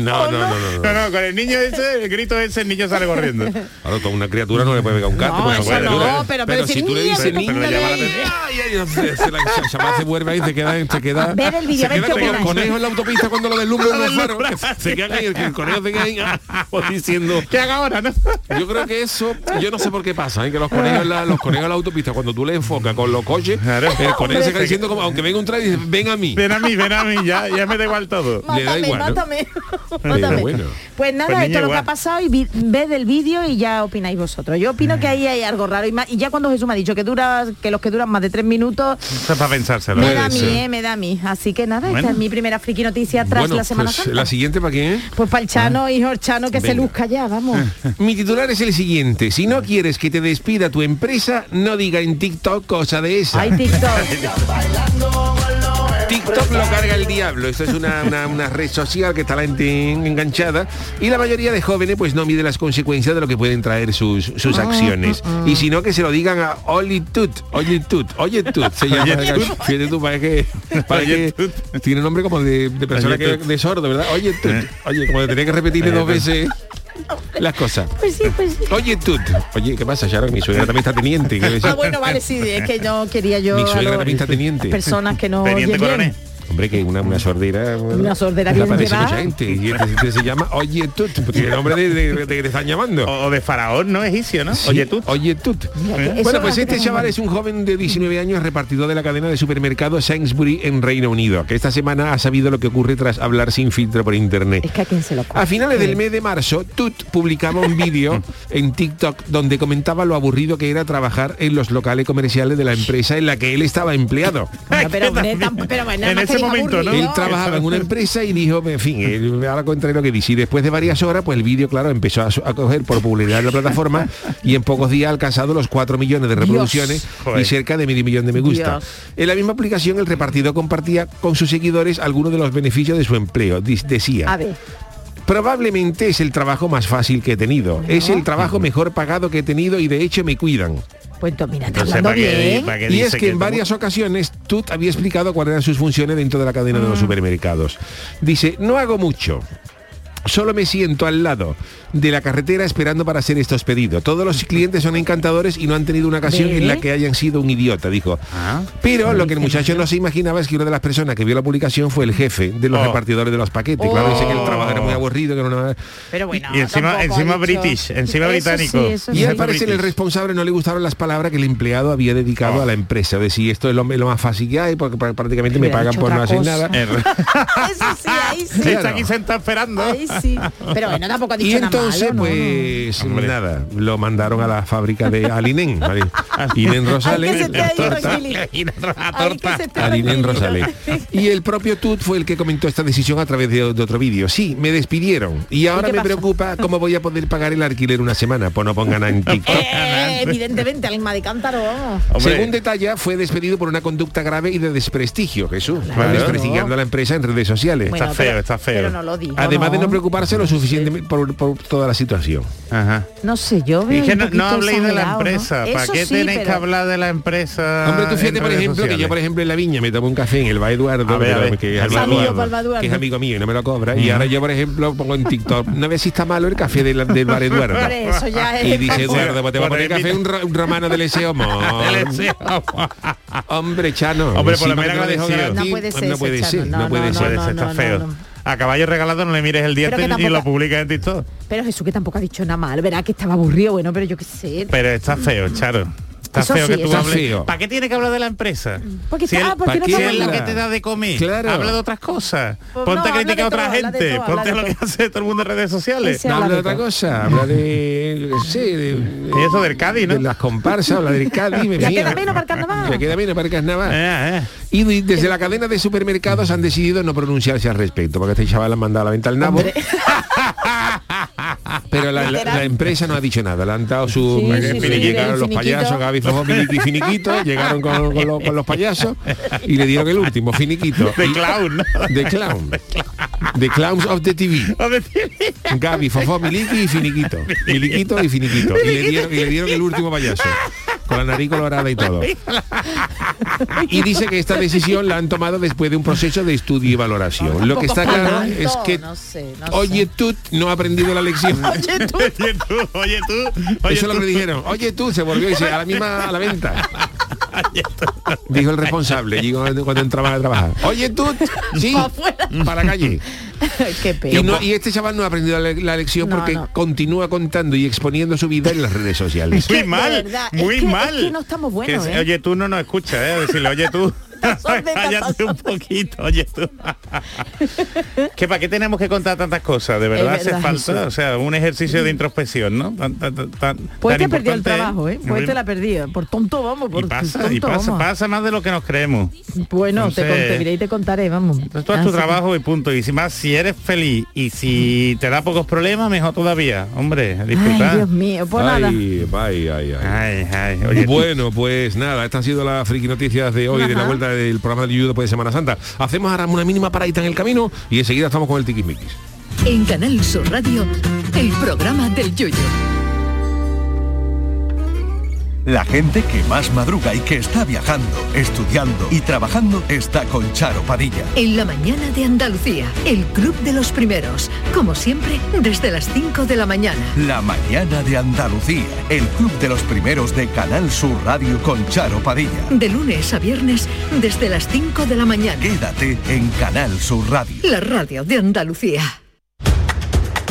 No, no, no, no. no. No, no, con el niño ese, el grito ese, el niño sale corriendo. Claro, toda una criatura no le puede pegar un canto. No, eso no, ¿verdad? pero- pero si tú le dices pero- niño, llama se la chama se vuelve ahí, se queda, se queda, Ver el vídeo, se queda el conejo en la autopista cuando lo deslumbran los faros. que Se quedan ahí, el, el conejo se queda ahí ah, pues diciendo. ¿Qué haga ahora, no? Yo creo que eso, yo no sé por qué pasa, ¿eh? que los conejos, en la, los conejos en la autopista, cuando tú le enfocas con los coches, Claro. el conejo se queda diciendo como, aunque venga un dice, ven a mí. Ven a mí, ven a mí, ya, ya me da igual todo. Le da Mátame, mátame. Bueno. Pues nada, Pues esto es lo que ha pasado y ved el vídeo y ya opináis vosotros. Yo opino que ahí hay algo raro y, más- y ya cuando Jesús me ha dicho que dura, que los que duran más de tres minutos, Eso es para pensárselo. me Puede da a mí, eh, me da a mí. Así que nada, Bueno. esta es mi primera friki noticia tras Bueno, la Semana pues Santa. la siguiente para quién es? Pues para el Chano, hijo Chano, que se luzca ya, vamos. Mi titular es el siguiente. Si no quieres que te despida tu empresa, no diga en TikTok cosa de esa. Ay, TikTok. TikTok lo carga el diablo. Esto es una, una- una red social que está la gente enganchada y la mayoría de jóvenes pues no mide las consecuencias de lo que pueden traer sus, sus Ah, acciones. Y si no, que se lo digan a Oli Tut, Oye Tut, Oye Tut. Se llama, fíjate tú, parece que, Oye que tiene nombre como de, de persona que, de sordo, ¿verdad? Oye Tut. Oye, como de tener que repetirle dos veces las cosas. Pues sí, pues sí. Oye, Tut. Oye, ¿qué pasa, Sharon? Mi suegra también está teniente. ¿qué le Ah, bueno, vale, sí, es que no quería yo Mi suegra también está teniente. personas que no Teniente coronel. Hombre, que una, una sordera... Una sordera bien llevada. mucha gente. Y este, este se llama Oye, Tut. Porque el nombre de, de- de que te están llamando. O, o de faraón, ¿no? Egipcio, ¿no? Sí, Oye tú. Oye, Tut. Mira, Bueno, es pues este chaval es un joven de 19 años repartidor de la cadena de supermercados Sainsbury en Reino Unido, que esta semana ha sabido lo que ocurre tras hablar sin filtro por internet. Es que a quién se lo A finales del mes de marzo, Tut publicaba un vídeo en TikTok donde comentaba lo aburrido que era trabajar en los locales comerciales de la empresa en la que él estaba empleado. Bueno, pero, hombre, tamp- pero momento, ¿no? Él trabajaba en una empresa y dijo, en fin, él, ahora contaré lo que dice. Y después de varias horas, pues el vídeo, claro, empezó a, coger por popularidad en la plataforma y en pocos días ha alcanzado los 4 millones de reproducciones y cerca de medio millón de me gusta. Dios. En la misma aplicación, el repartidor compartía con sus seguidores algunos de los beneficios de su empleo. Decía, A ver, probablemente es el trabajo más fácil que he tenido. Es el trabajo mejor pagado que he tenido y de hecho me cuidan. Pues tú, mira, está Entonces, hablando ¿para qué- bien. Y es que en varias ocasiones Tut había explicado cuáles eran sus funciones dentro de la cadena de los supermercados. Dice, no hago mucho. Solo me siento al lado de la carretera esperando para hacer estos pedidos. Todos los clientes son encantadores y no han tenido una ocasión ¿Ve? en la que hayan sido un idiota, dijo. Ah. Pero lo que el muchacho no se imaginaba es que una de las personas que vio la publicación fue el jefe de los Oh. repartidores de los paquetes. Claro, dice que el trabajo era muy aburrido, que era una... Pero bueno, Y encima, encima british, encima Eso británico. sí, Y sí. al parecer el responsable no le gustaron las palabras que el empleado había dedicado Oh. a la empresa. De si esto es lo, lo más fácil que hay, porque pr- prácticamente me pagan por no hacer cosa. nada. Eso sí, ahí sí. Claro. Está aquí sentado esperando. Ahí sí. Pero bueno, tampoco ha dicho Y entonces, nada malo, ¿no? pues Hombre. nada, lo mandaron a la fábrica de Alinen, ¿vale? Inen Rosales, Alinen. Rosales. Y el propio Tut fue el que comentó esta decisión a través de, de otro vídeo. Sí, me despidieron. Y ahora me pasa? preocupa cómo voy a poder pagar el alquiler una semana. Pues no pongan nada en TikTok. Eh, evidentemente, alma de cántaro. Según detalla, fue despedido por una conducta grave y de desprestigio, Jesús. Claro. Desprestigiando a la empresa en redes sociales. Bueno, feo, pero- está feo. Pero no lo digo. Además de no preocuparse lo suficiente por, por toda la situación. Ajá. No sé, yo veo Y que no, no habléis de la exagerado, ¿no? empresa. ¿Para qué sí, tenéis que pero- hablar de la empresa? Hombre, tú fíjate, por ejemplo, que yo, sociales? por ejemplo, en la viña me tomo un café en el Bar Eduardo, ver, ver. que, es amigo, Eduardo. que es amigo mío y no me lo cobra. Y ahora yo, por ejemplo, lo pongo en TikTok. No ves si está malo el café del, del bar Eduardo. Por eso ya es Y dice. Eduardo, pues te va a poner café un, un romano del deseo. Hombre, Chano. Hombre, por lo menos que No puede ser No puede ser, está feo. A caballo regalado no le mires el diente ni lo publiques en TikTok. Pero Jesús que tampoco ha dicho nada mal, verá que estaba aburrido, bueno, pero yo qué sé. Pero está feo, Charo. Está Eso feo sí, que tú hables. ¿Para qué tiene que hablar de la empresa? Porque si está- él- porque no si es lo buena. que te da de comer. Claro. Habla de otras cosas. Pues Ponte no, a criticar a de otra todo, de gente. todo, Ponte de lo que todo. hace todo el mundo en redes sociales. No habla de de otra cosa, habla de, sí, de, Y eso del Cádiz, ¿no? de las comparsas, habla del Cádiz, me queda menos para el carnaval. Ya queda menos para el carnaval. Eh, eh. Y de- desde la cadena de supermercados han decidido no pronunciarse al respecto, porque este chaval ha mandado a la venta al nabo. Pero la, la- la empresa no ha dicho nada, le han dado su... Sí, porque sí, sí, llegaron el los finiquito. payasos, Gaby Fofo, Miliki y Finiquito, llegaron con, con los, con los payasos y le dieron el último, Finiquito. De clown, ¿no? De clown. The Clowns of the TV. Gaby, Fofó, Miliki y Finiquito. Miliquito y Finiquito. Y le dieron, y le dieron el último payaso. Con la nariz colorada y todo. Y dice que esta decisión la han tomado después de un proceso de estudio y valoración. Lo que está claro es que no sé, no Oye tú no ha aprendido la lección. Oye tú, oye tú, oye Eso es lo que dijeron. Oye tú, se volvió y dice, a la misma a la venta. Dijo el responsable cuando entraba a trabajar. Oye tú, sí, para la calle. Qué pena. Y, no- y este chaval no ha aprendido la, la lección No, porque no. continúa contando y exponiendo su vida en las redes sociales. Muy mal, verdad, es muy que- mal. es que no estamos buenos, Que- ¿eh? Oye, tú no nos escuchas, ¿eh? Decirle, oye tú. Tazón de Cállate un poquito, oye tú. que para qué tenemos que contar tantas cosas, de verdad Es hace verdad, falta, o sea, un ejercicio de introspección, ¿no? Tan, tan, tan- tan Pues te ha perdido el trabajo, ¿eh? Pues te la ha perdido. Por tonto, vamos, por Y pasa, tonto, y pasa, vamos. pasa más de lo que nos creemos. Bueno, te, Entonces- con- te diré y te contaré, vamos. Entonces tú haz tu trabajo y punto. Y si más, si eres feliz y si te da pocos problemas, mejor todavía. Hombre, a Ay. Dios mío, pues nada. Ay, ay, ay, ay. Ay, oye, Bueno, pues nada, estas han sido las friki noticias de hoy, de la vuelta del programa de YouTube de Semana Santa. Hacemos ahora una mínima paradita en el camino y enseguida estamos con el tiquismiquis. En Canal Sur Radio, el programa del Yoyo. La gente que más madruga y que está viajando, estudiando y trabajando está con Charo Padilla. En la mañana de Andalucía, el Club de los Primeros. Como siempre, desde las 5 de la mañana. La mañana de Andalucía, el club de los primeros de Canal Sur Radio con Charo Padilla. De lunes a viernes, desde las 5 de la mañana. Quédate en Canal Sur Radio. La radio de Andalucía.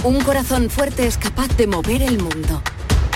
Un corazón fuerte es capaz de mover el mundo.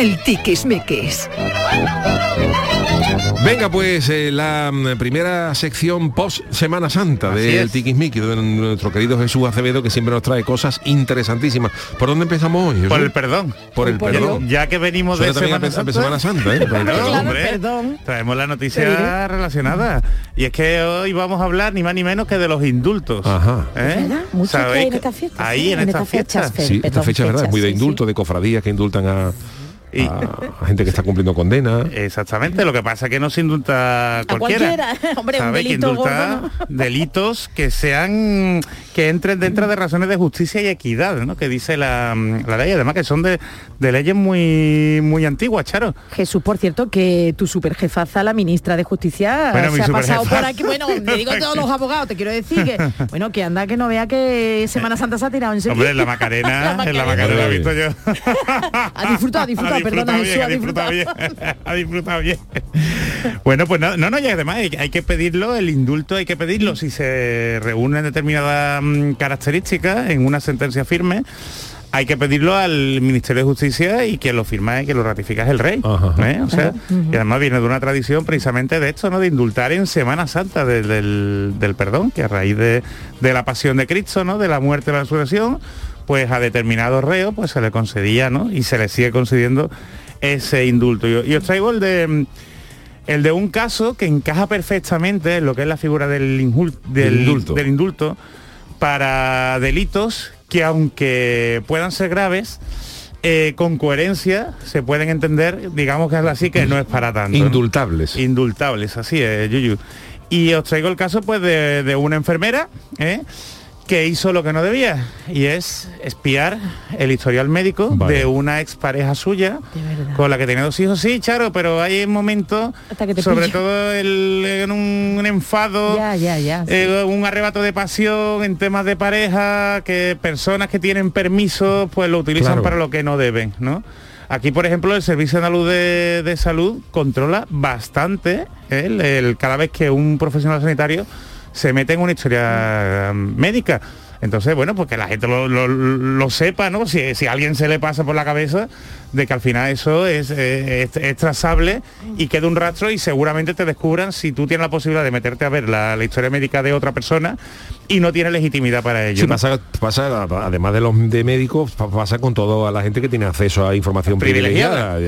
El tiquismiquis. Venga, pues eh, la mm, primera sección post Semana Santa del es. Tiquismiqui, de nuestro querido Jesús Acevedo, que siempre nos trae cosas interesantísimas. ¿Por dónde empezamos hoy? Jesús? Por el perdón. Por el Por perdón. Ya que venimos Suena de Semana Santa. a Semana Santa, ¿eh? Por el Claro, perdón. hombre, perdón. Traemos la noticia relacionada. Y es que hoy vamos a hablar ni más ni menos que de los indultos. Ajá. ¿Eh? ¿Verdad? Mucho que hay ¿Sabéis en estas fiestas. Ahí sí, en, estas fechas, Sí, esta fecha ¿verdad? es muy de fechas, sí, indulto, de cofradías que indultan a, Y- a gente que está cumpliendo condena. Exactamente, lo que pasa es que no se indulta cualquiera. cualquiera. Hombre, un ¿Sabe? Que delito indulta gordo, delitos que sean que entren dentro de razones de justicia y equidad, ¿no? Que dice la, la ley, además que son de, de leyes muy muy antiguas, Charo. Jesús, por cierto, que tu superjefaza, la ministra de Justicia, Bueno, se ha pasado por aquí. Bueno, le digo a todos los abogados, te quiero decir que, bueno, que anda que no vea que Semana Santa se ha tirado en serio. Hombre, en la Macarena, en la Macarena he visto yo. Ha disfrutado, ha disfrutado, perdona, bien, Jesús, ha ha disfrutado bien, ha disfrutado bien. Bueno, pues no, no, no, y además hay, hay que pedirlo, el indulto hay que pedirlo si se reúnen determinadas mm, características en una sentencia firme. Hay que pedirlo al Ministerio de Justicia y quien lo firma y que lo ratifica es el rey. Ajá. ¿eh? O sea, y además viene de una tradición precisamente de esto, ¿no? De indultar en Semana Santa de- del, del perdón, que a raíz de, de la pasión de Cristo, ¿no? De la muerte y la resurrección, pues a determinados reos pues se le concedía, ¿no? Y se le sigue concediendo ese indulto. Y, y os traigo el de el de un caso que encaja perfectamente en lo que es la figura del, injul- del, Del indulto. del indulto para delitos que aunque puedan ser graves, eh, con coherencia se pueden entender, digamos que es así, que no es para tanto. ¿no? Indultables. Indultables, así es, Yuyu. Y os traigo el caso pues de, de una enfermera ¿eh? Que hizo lo que no debía y es espiar el historial médico Vale. de una expareja suya con la que tenía dos hijos. Sí, Charo, pero hay momentos, sobre pillo. todo el- en un, un enfado, Ya, ya, ya. sí. eh, un arrebato de pasión en temas de pareja, que personas que tienen permiso pues lo utilizan Claro. para lo que no deben, ¿no? Aquí, por ejemplo, el Servicio Andaluz de, de Salud controla bastante ¿eh? el, el- cada vez que un profesional sanitario se mete en una historia médica. Entonces, bueno, pues que la gente lo, lo- lo sepa, ¿no? Si, si a alguien se le pasa por la cabeza de que al final eso es, eh, es- es trazable y queda un rastro y seguramente te descubran si tú tienes la posibilidad de meterte a ver la, la historia médica de otra persona y no tienes legitimidad para ello. Sí, ¿no? pasa, pasa, además de los de médicos, pa- pasa con toda la gente que tiene acceso a información Privilegiada.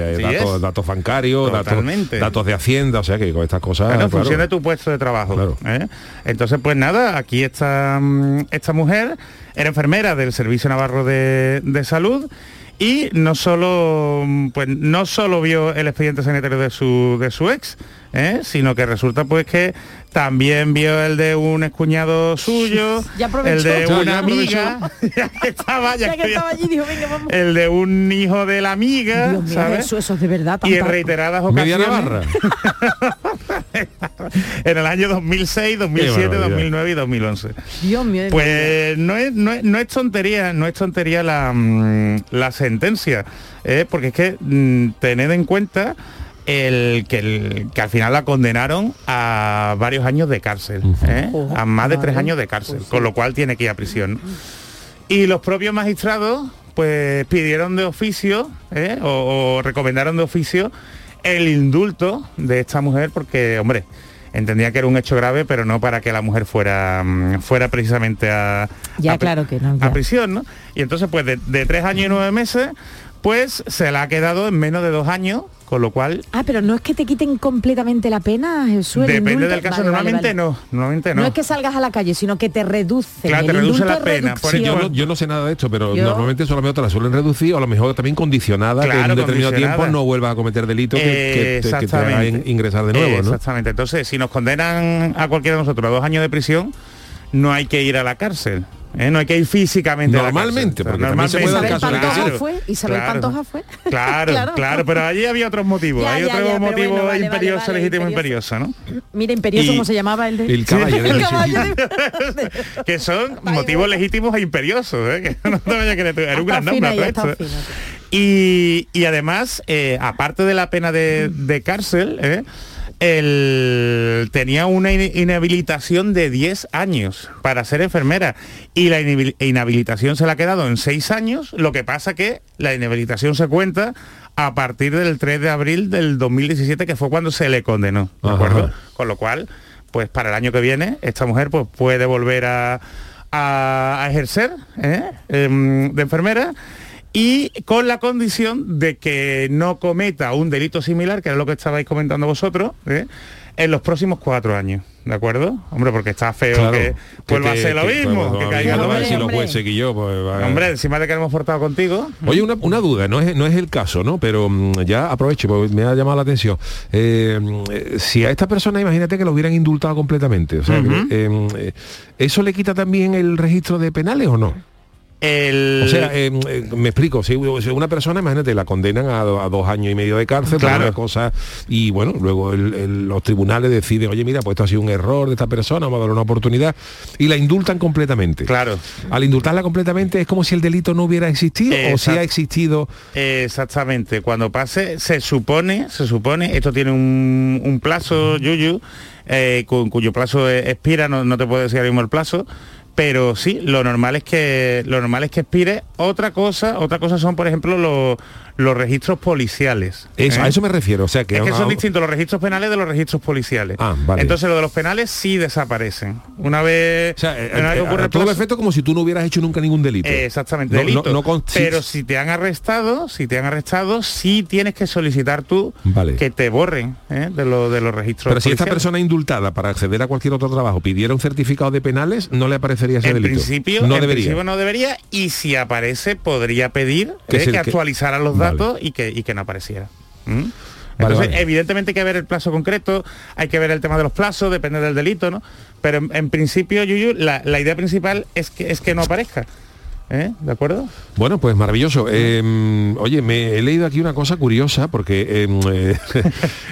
datos, bancarios, datos, datos de hacienda, o sea que con estas cosas. En claro. función de tu puesto de trabajo. Claro. ¿eh? Entonces, pues nada, aquí está mm, esta mujer, era enfermera del Servicio Navarro de, de Salud y no solo, mm, pues, no solo vio el expediente sanitario de su, de su ex, ¿eh? sino que resulta pues que también vio el de un excuñado suyo, Ya el de Ya, una ya amiga, ya que estaba, ya ya que que- estaba allí, dijo, venga, vamos. el de un hijo de la amiga, Dios mío, ¿sabes? Jesús, eso es de verdad. y en reiteradas Media ocasiones Navarra. en el año 2006, 2007, barbaridad. 2009 y 2011. Dios mío. Pues no es, no es, no es tontería, no es tontería la, mm, la sentencia, ¿eh? porque es que mm, tened en cuenta el que, el que al final la condenaron a varios años de cárcel, ¿eh? A más de tres años de cárcel, con lo cual tiene que ir a prisión. Y los propios magistrados pues pidieron de oficio ¿eh? o, o recomendaron de oficio el indulto de esta mujer porque, hombre, entendía que era un hecho grave, pero no para que la mujer fuera, mm, fuera precisamente a, Ya, a pri- claro que no, ya. a prisión, ¿no? Y entonces, pues de, de tres años y nueve meses, pues se la ha quedado en menos de dos años, con lo cual Ah, pero no es que te quiten completamente la pena, Jesús. depende indulto. del caso. Vale, normalmente vale. no, normalmente no. No es que salgas a la calle, sino que te. Claro, reduce la pena. Por. Yo no, yo no sé nada de esto, pero Yo- normalmente solamente te la suelen reducir o a lo mejor también condicionada que en un determinado tiempo no vuelva a cometer delito que, que te- que in- ingresar de nuevo. Exactamente. Entonces, si nos condenan a cualquiera de nosotros a dos años de prisión, no hay que ir a la cárcel. ¿Eh? No hay que ir físicamente Normalmente, a la cárcel. porque también se puede Isabel caso Pantoja fue, Isabel Claro. Pantoja fue. Claro, claro, Claro. pero allí había otros motivos. Ya, hay ya, otro ya, motivo bueno, vale, imperioso, vale, vale, legítimo, imperioso. imperioso, ¿no? Mira, Imperioso, ¿cómo se llamaba el de? El caballo de El caballo de- que son motivos legítimos e imperiosos, ¿eh? que no te vayas a creer. Era un gran nombre. Y, y además, eh, aparte de la pena de, de cárcel, ¿eh? El- tenía una in- inhabilitación de 10 años para ser enfermera y la inhabil- inhabilitación se la ha quedado en 6 años, lo que pasa que la inhabilitación se cuenta a partir del 3 de abril del 2017, que fue cuando se le condenó, ¿de Ajá. acuerdo? Con lo cual, pues para el año que viene, esta mujer pues, puede volver a, a- a ejercer ¿eh? Em, de enfermera y con la condición de que no cometa un delito similar, que era lo que estabais comentando vosotros, ¿eh? en los próximos cuatro años, ¿de acuerdo? Hombre, porque está feo Claro, que vuelva a ser lo que- mismo, pues, que caiga lo mismo. decir los Hombre. jueces que yo, pues, Hombre, encima de que hemos portado contigo. Oye, una, una duda, no es, no es el caso, ¿no? Pero mm, ya aprovecho, porque me ha llamado la atención. Eh, mm, si a esta persona, imagínate que lo hubieran indultado completamente, o sea, mm, eh, ¿eso le quita también el registro de penales o no? El... O sea, eh, eh, me explico, si una persona, imagínate, la condenan a, do- a dos años y medio de cárcel por Claro. una cosa y bueno, luego el- el- los tribunales deciden, oye, mira, pues esto ha sido un error de esta persona, vamos a darle una oportunidad y la indultan completamente. Claro. Al indultarla completamente es como si el delito no hubiera existido o si ha existido. Exactamente, cuando pase, se supone, se supone, esto tiene un, un plazo, Yuyu, eh, cu- cuyo plazo e- expira, no, no te puedo decir ahora mismo el plazo, pero sí, lo normal es que lo normal es que expire. Otra cosa, otra cosa son, por ejemplo, los, los registros policiales. Eso, ¿eh? A eso me refiero, o sea que, Es que son distintos los registros penales de los registros policiales. Ah, vale. Entonces lo de los penales sí desaparecen. Una vez, o sea, eh, una eh, ocurre a todo efecto como si tú no hubieras hecho nunca ningún delito. eh, Exactamente, No- no- delito. no con- Pero si te han arrestado, si te han arrestado, sí tienes que solicitar tú Vale. que te borren de, lo- de los registros. Pero si esta persona indultada para acceder a cualquier otro trabajo pidiera un certificado de penales, no le aparecería ese en delito. principio, no en debería. principio no debería y si aparece podría pedir Que eh, que, actualizara los Vale. datos y que, y que no apareciera. ¿Mm? Vale, Entonces, vale. evidentemente hay que ver el plazo concreto, hay que ver el tema de los plazos, depende del delito, ¿no? Pero en, en principio, Yuyu, la, la idea principal es que es que no aparezca. ¿Eh? ¿De acuerdo? Bueno, pues maravilloso. Eh, oye, me he leído aquí una cosa curiosa porque... eh,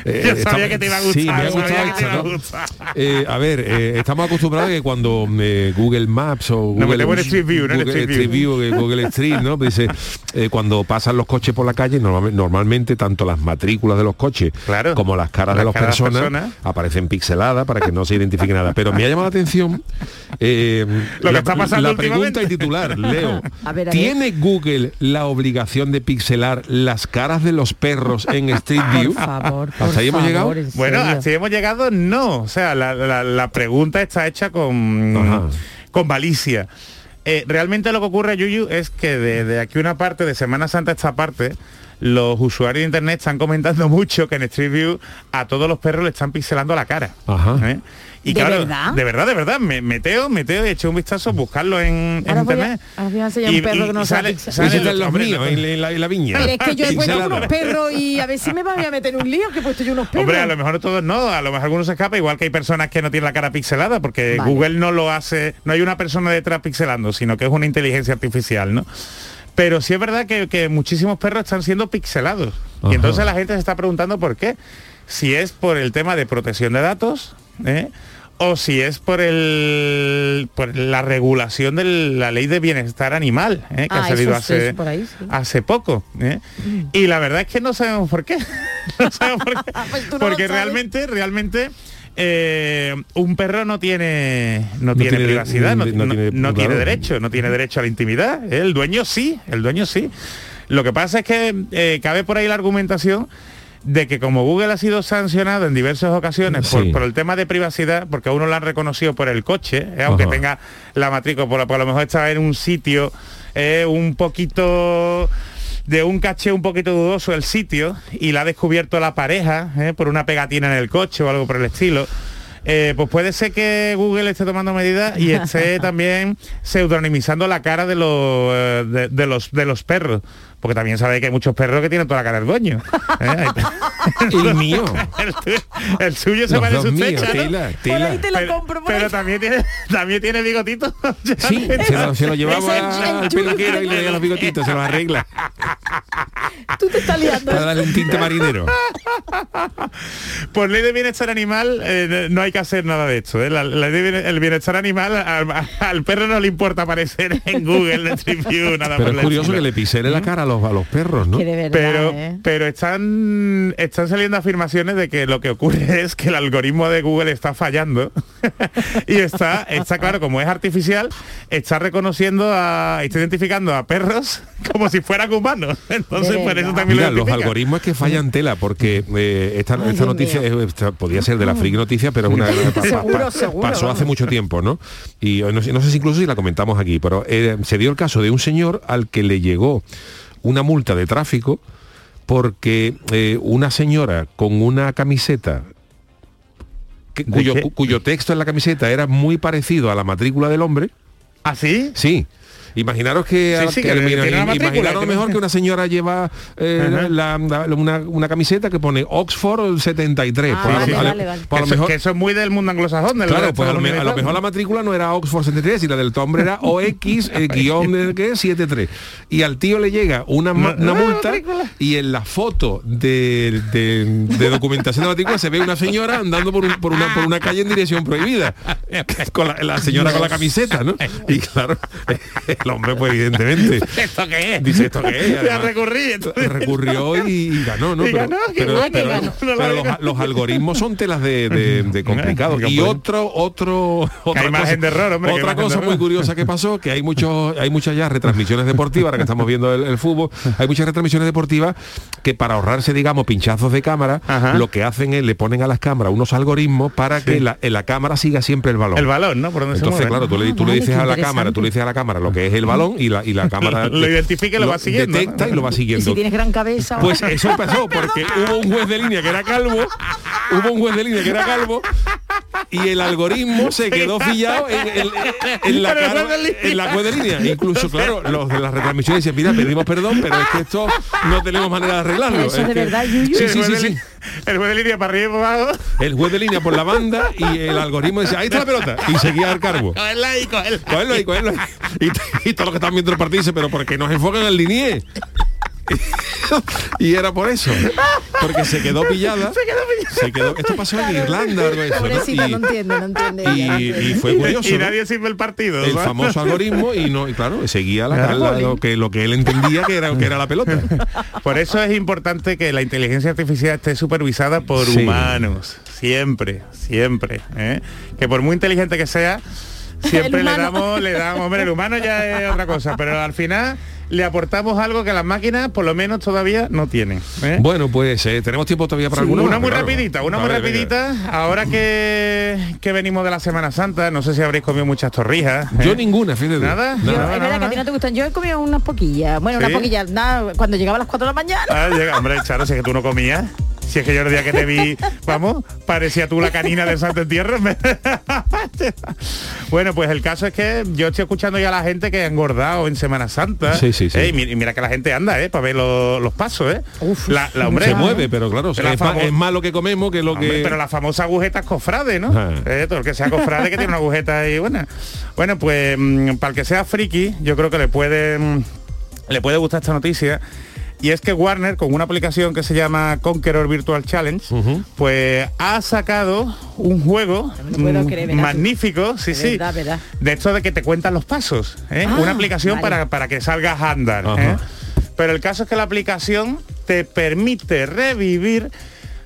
eh, Yo sabía que te iba a gustar. Sí, me ha gustado esta, a ¿no? gustar. Eh, a ver, eh, estamos acostumbrados a que cuando eh, Google Maps o Google, Street View, ¿no? Google Street View. Google Street, ¿no? Dice, eh, cuando pasan los coches por la calle, normalmente, normalmente tanto las matrículas de los coches Claro. como las caras Las de las caras personas, personas. aparecen pixeladas para que no se identifique nada. Pero me ha llamado la atención eh, Lo que la, está pasando la pregunta y titular, Leo. A ver, a ver. ¿Tiene Google la obligación de pixelar las caras de los perros en Street View? Por favor, por ¿Hasta ahí hemos favor, llegado? en Bueno, así hemos llegado, no. O sea, la, la- la pregunta está hecha con, Ajá. con malicia. Eh, realmente lo que ocurre, Yuyu, es que desde aquí una parte, de Semana Santa a esta parte, los usuarios de internet están comentando mucho que en Street View a todos los perros le están pixelando la cara. Ajá. ¿eh? Y ¿De claro, verdad? de verdad, de verdad, me meteo, meteo y eché un vistazo, buscarlo en, en Ahora voy a- internet. ahora voy a enseñar un perro que no sabe pixelar. sale en los hombre, míos, en, en la, en la viña. Pero es que yo he puesto unos perros y a ver si me van a meter un lío que he puesto yo unos perros. Hombre, a lo mejor todos no, a lo mejor algunos se escapa, igual que hay personas que no tienen la cara pixelada, porque Vale. Google no lo hace, no hay una persona detrás pixelando, sino que es una inteligencia artificial, ¿no? Pero sí es verdad que, que muchísimos perros están siendo pixelados. Ajá. Y entonces la gente se está preguntando por qué. Si es por el tema de protección de datos, ¿eh? o si es por el por la regulación de la ley de bienestar animal, ¿eh? que Ah, ha salido eso- hace, eso por ahí, sí. hace poco. ¿eh? Y la verdad es que no sabemos por qué. no sabemos por qué. Pues no Porque sabes. realmente, realmente eh, un perro no tiene no, tiene, tiene- privacidad, no, no no- tiene- no claro. tiene derecho, no tiene derecho a la intimidad. ¿eh? El dueño sí, el dueño sí. Lo que pasa es que eh, cabe por ahí la argumentación de que como Google ha sido sancionado en diversas ocasiones por, Sí. por el tema de privacidad, porque a uno lo han reconocido por el coche, ¿eh? aunque Ajá. tenga la matrícula, por, por a lo mejor estaba en un sitio eh, un poquito de un caché un poquito dudoso el sitio y la ha descubierto la pareja ¿eh? por una pegatina en el coche o algo por el estilo. eh, pues puede ser que Google esté tomando medidas y esté también pseudonimizando la cara de los, de, de los de los perros. Porque también sabe que hay muchos perros que tienen toda la cara del dueño. ¿eh? El mío. el, el suyo se parece un techo, pero, también tiene también tiene bigotito Sí, se lo, se lo el al peluquero y le da los bigotitos, se los arregla. Tú te estás liando. Para darle un tinte marinero. Por ley de bienestar animal eh, no hay que hacer nada de esto. ¿eh? La, la de el bienestar animal al, al perro no le importa aparecer en Google, en Street View, nada Pero es el curioso que le pisele la cara a los, a los perros, ¿no? Que de verdad, Pero, ¿eh? pero están, están saliendo afirmaciones de que lo que ocurre es que el algoritmo de Google está fallando y está, está claro, como es artificial, está reconociendo a, está identificando a perros como si fueran humanos. Entonces, por eso también Mira, lo los algoritmos es que fallan tela porque eh, esta, Ay, esta noticia es- esta podía ser de la friki noticia, pero es una Seguro, pa- seguro, pasó hace mucho tiempo, ¿no? Y no, sé- no sé si incluso si la comentamos aquí, pero eh, se dio el caso de un señor al que le llegó una multa de tráfico porque eh, una señora con una camiseta que- ¿De cuyo, cuyo texto en la camiseta era muy parecido a la matrícula del hombre. ¿Ah, sí? Sí. Imaginaros que, Sí, sí, que- que imaginaros mejor que una señora lleva eh, la- la- una, una camiseta que pone Oxford 73. Ah, a lo- vale, vale, vale. que, mejor, que eso es muy del mundo anglosajón. del claro, pues a lo, a mejor la matrícula no era Oxford 73 y la del hombre era OX eh, guion de qué 73. Y al tío le llega una, No, una multa matrícula. y en la foto de, de- de documentación de matrícula se ve una señora andando por, un- por una, por una calle en dirección prohibida. Con la, la señora con la camiseta, ¿no? Y claro, el hombre pues evidentemente ¿Esto qué es? Dice, ¿esto qué es? Además- recurrí. recurrió y, ganó, ¿no? Pero. No los, algoritmos son telas de, de, de complicado. Que Y otro, otro, otra imagen de error, hombre, que otra imagen de cosa muy error. curiosa que pasó, que hay muchos, hay muchas ya retransmisiones deportivas, ahora que estamos viendo el, el fútbol, hay muchas retransmisiones deportivas que para ahorrarse, digamos, pinchazos de cámara, Ajá. lo que hacen es le ponen a las cámaras unos algoritmos para que la, en la cámara siga siempre el balón. El balón, ¿no? Por donde Entonces, se mueve. claro, tú le, tú le vale, dices a la cámara, tú le dices a la cámara lo que es el balón y la, y la cámara Lo identifica y lo va siguiendo, detecta y lo va Y siguiendo. si tienes gran cabeza. Pues eso pasó porque hubo un juez de línea que era calvo, hubo un juez de línea que era calvo y el algoritmo se quedó pillado en, en- en la, cara- juez de línea. en la de línea. Incluso, claro, los de las retransmisiones dicen, mira, pedimos perdón, pero es que esto no tenemos manera de arreglarlo. Eso Es de que- verdad, Yuyu. Sí, el sí, juez sí, de sí. El juez de línea para arriba y para abajo. El juez de línea por la banda y el algoritmo decía, ahí está la pelota. Y seguía al cargo. Cogerla ahí, cogerla. Cogerlo ahí, cogerlo ahí. Y, y todos los que están viendo el partido dicen, pero porque nos enfocan al linier. y era por eso. Porque se quedó pillada. Se quedó Esto pasó en Irlanda, algo eso, Y- no entiende, no entiende. ella, no y, entiende. y fue curioso. Y ¿no? nadie sirve el partido. el famoso algoritmo y no y claro seguía la, Claro. la- lo que lo que él entendía que era que era la pelota Por eso es importante que la inteligencia artificial esté supervisada por Sí. humanos. Siempre, siempre. ¿eh? Que por muy inteligente que sea, siempre le damos, le damos, hombre, el humano ya es otra cosa, pero al final le aportamos algo que las máquinas por lo menos todavía no tienen. ¿eh? bueno pues eh, tenemos tiempo todavía para alguna una más, muy claro. rapidita, una muy venga. rapidita. Ahora que, que venimos de la Semana Santa, no sé si habréis comido muchas torrijas. ¿eh? yo ninguna fíjate. Nada. Yo, Nada, es verdad que a ti no te gustan. Yo he comido unas poquillas. Bueno, ¿Sí? unas poquillas. Nada, cuando llegaba a las 4 de la mañana. Ah, llega, hombre, Charo, si es que tú no comías. Si es que yo el día que te vi, vamos, parecía tú la canina del Santo Entierro. bueno, pues el caso es que yo estoy escuchando ya a la gente que ha engordado en Semana Santa. Sí, sí, sí. Eh, y mi- y mira que la gente anda, ¿eh? Para ver lo- los pasos, ¿eh? la, la- hombre, se mueve pero claro Pero es, más, famo- es más lo que comemos que lo Hombre, que pero la famosa agujeta cofrade, ¿no? Ajá. Eh, todo el que sea cofrade que tiene una agujeta ahí buena. Bueno, pues mm, para el que sea friki, yo creo que le puede mm, le puede gustar esta noticia. Y es que Warner, con una aplicación que se llama Conqueror Virtual Challenge, pues ha sacado un juego No me puedo creer, ¿verdad? magnífico, sí, sí, verdad, verdad. de esto de que te cuentan los pasos. ¿eh? Ah, una aplicación vale. para, para que salgas a andar. ¿eh? Pero el caso es que la aplicación te permite revivir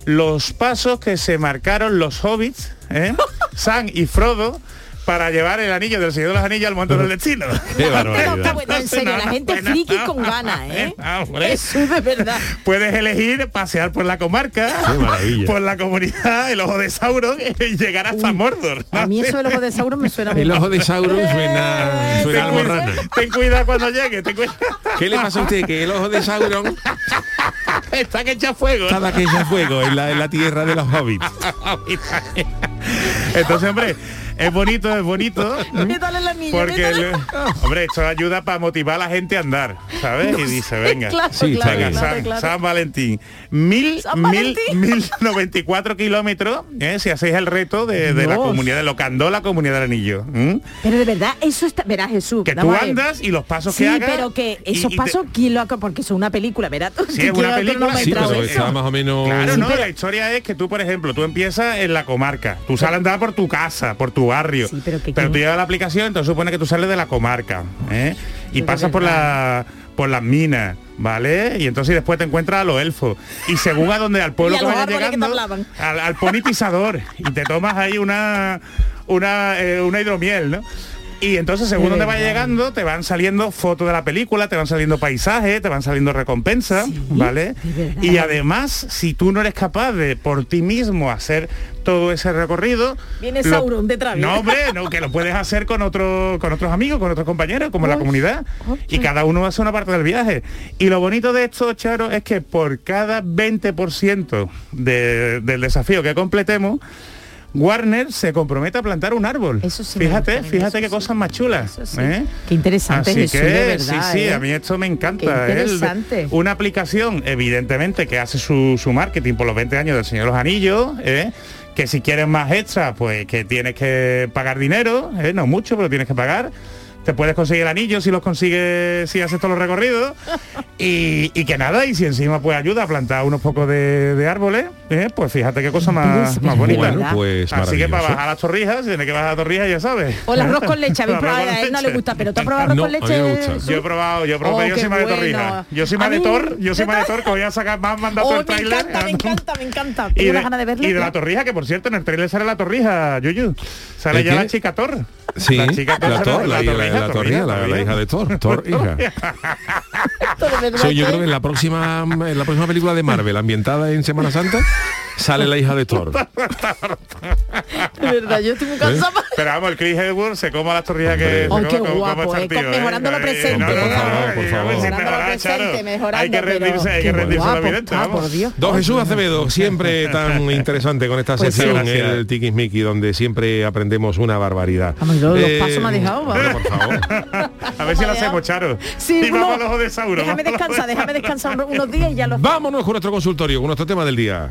los pasos que se marcaron los hobbits, ¿eh? Sam y Frodo, para llevar el anillo del Señor de los Anillos al monte del destino. Qué barbaridad. está bueno, en serio, la gente Bueno, friki con ganas, ¿eh? Ah, hombre. Eso es de verdad. Puedes elegir pasear por la comarca, por la comunidad, el ojo de Sauron y llegar hasta Mordor. A mí eso de los de Sauron me suena muy el ojo de Sauron suena suena a Ten, ten cuidado cuando llegue, ten cuidado. ¿Qué le pasa a usted? Que el ojo de Sauron Está que echa fuego. estaba que echa fuego en la, en la tierra de los hobbits. Entonces, hombre, es bonito, es bonito. Métale el anillo, Porque, métale. le- hombre, esto ayuda para motivar a la gente a andar, ¿sabes? y dice, venga, Claro, Sí, claro, claro, San, claro. San Valentín. Mil, San mil, mil noventa y cuatro kilómetros, ¿eh? si hacéis el reto de, de la comunidad de Locandó, la comunidad del anillo. Pero de verdad, eso está... Verás, Jesús. Que tú andas y los pasos Sí, que hagas. pero que esos y pasos, ¿quién lo ha... Porque es una película, verás tú. Sí, es una película. Sí, pero eso. está más o menos... Claro, no, pero- la historia es que tú, por ejemplo, tú empiezas en la comarca, tú sales a andar por tu casa, por tu barrio, Sí, pero pero tú llegas a la aplicación, entonces supone que tú sales de la comarca, ¿eh? y de pasas por la por las minas, ¿vale? Y entonces después te encuentras a los elfos. Y según a donde al pueblo que vayas que llegando, al, al ponitizador, y te tomas ahí una una, eh, una hidromiel, ¿no? Y entonces, según De donde verdad. llegando, te van saliendo fotos de la película, te van saliendo paisajes, te van saliendo recompensas, ¿vale? Y además, si tú no eres capaz de por ti mismo hacer todo ese recorrido, Viene lo- Sauron detrás, No, hombre, no, que lo puedes hacer con otro, con otros amigos, con otros compañeros, como la comunidad. Y cada uno hace una parte del viaje. Y lo bonito de esto, Charo, es que por cada 20% de- del desafío que completemos, Warner se compromete a plantar un árbol. Eso sí fíjate, fíjate qué sí. cosas más chulas. Sí. ¿eh? Qué interesante, Así Jesús, que, de verdad. sí, sí, ¿eh? a mí esto me encanta. Qué. El- interesante. una aplicación, evidentemente, que hace su, su marketing por los 20 años del Señor de los Anillos, ¿eh? Que si quieres más extra, pues que tienes que pagar dinero, ¿eh? no mucho, pero tienes que pagar. Te puedes conseguir el anillo si los consigues, si haces todos los recorridos. Y, y que nada, y si encima pues ayuda a plantar unos pocos de, de árboles, ¿eh? pues fíjate qué cosa más, más bonita. Bueno, pues Así que para bajar las torrijas, si tienes que bajar las torrijas, ya sabes. O el arroz con leche, habéis probado, a él no le gusta, pero ¿tú has probado arroz No, con leche? me? Yo he probado, yo he probado, Oh, yo soy más de torrijas. Yo soy más de yo soy más de que voy a sacar más mandado Oh, el me trailer. encanta, me encanta, me encanta. Y Tengo de, una gana de verlo. y de la torrija, que por cierto, en el trailer sale la torrija, Yuyu. Sale ¿El ya qué? la chica Thor. Sí, la chica la, sale- Thor, la, la- la torrija, la, la hija de Thor, Thor, hija. Soy yo creo que en la próxima en la próxima película de Marvel ambientada en Semana Santa sale la hija de Thor. De verdad, yo estoy muy cansada. Pero vamos, el Chris Hemsworth se coma las torrijas que... Se qué guapo, eh, tío, con- mejorando lo Eh, presente, no, no, por favor, por favor. Mejorando lo presente, mejorando, Hay que rendirse, hay que rendirse a Dios. Don Jesús Acevedo, siempre tan interesante con esta Pues sí. sección, el Tiquismiqui, donde siempre aprendemos una barbaridad. Vamos, los- los Eh, pasos me ha dejado, vamos. bueno, por favor. A ver si lo hacemos, Charo. Sí, y vamos no. al ojo de Sauro. Déjame descansar, déjame descansar unos- unos días y ya lo Vámonos con nuestro consultorio, con nuestro tema del día.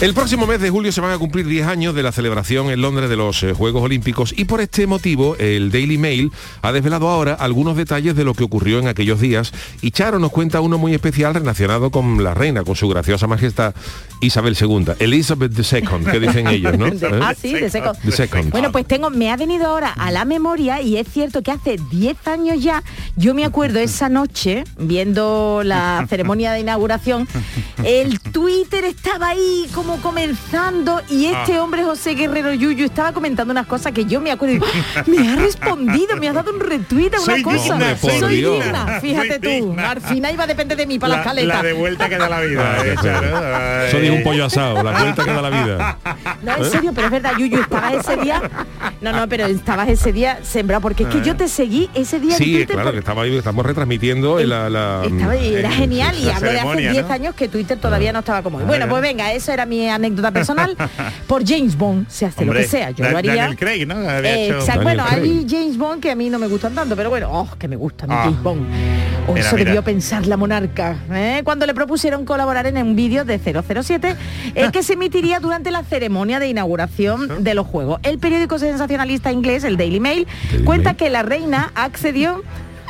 El próximo mes de julio se van a cumplir 10 años de la celebración en Londres de los eh, Juegos Olímpicos y por este motivo el Daily Mail ha desvelado ahora algunos detalles de lo que ocurrió en aquellos días y Charo nos cuenta uno muy especial relacionado con la reina, con su graciosa majestad Isabel II, Elizabeth II, que dicen ellos, ¿no? Ah, sí, de seco. The second. Bueno, pues tengo, me ha venido ahora a la memoria y es cierto que hace 10 años ya, yo me acuerdo esa noche, viendo la ceremonia de inauguración, el Twitter estaba ahí como comenzando y este Ah. hombre José Guerrero Yuyu estaba comentando unas cosas que yo me acuerdo "Ah, me ha respondido, me ha dado un retweet a una Soy cosa. digna, soy soy digna, fíjate soy tú, digna. al final iba a depender de mí para la, la, escaleta. la de vuelta que da la vida, Ah, eh. Eso dijo un pollo asado, la vuelta que da la vida. No, en serio, pero es verdad, Yuyu, estabas ese día. No, no, pero estabas ese día sembrado, porque es que yo te seguí ese día en Sí, Twitter. claro, por- que estaba ahí, estamos retransmitiendo en la... la- Estaba ahí, era eh, genial y hablo de hace ceremonia, 10 ¿no? años que Twitter todavía no estaba como. Bueno, pues venga, eso era mi anécdota personal. Por James Bond se hace Hombre, lo que sea, yo Da- lo haría. Daniel Craig, bueno, hay James Bond que a mí no me gustan tanto, pero bueno, oh, que me gusta mi Ah. James Bond. Oh, Mira, eso mira. debió pensar la monarca. ¿eh? Cuando le propusieron colaborar en un vídeo de 007 eh, que se emitiría durante la ceremonia de inauguración de los Juegos. El periódico sensacionalista inglés, el Daily Mail, Daily cuenta Mail. que la reina accedió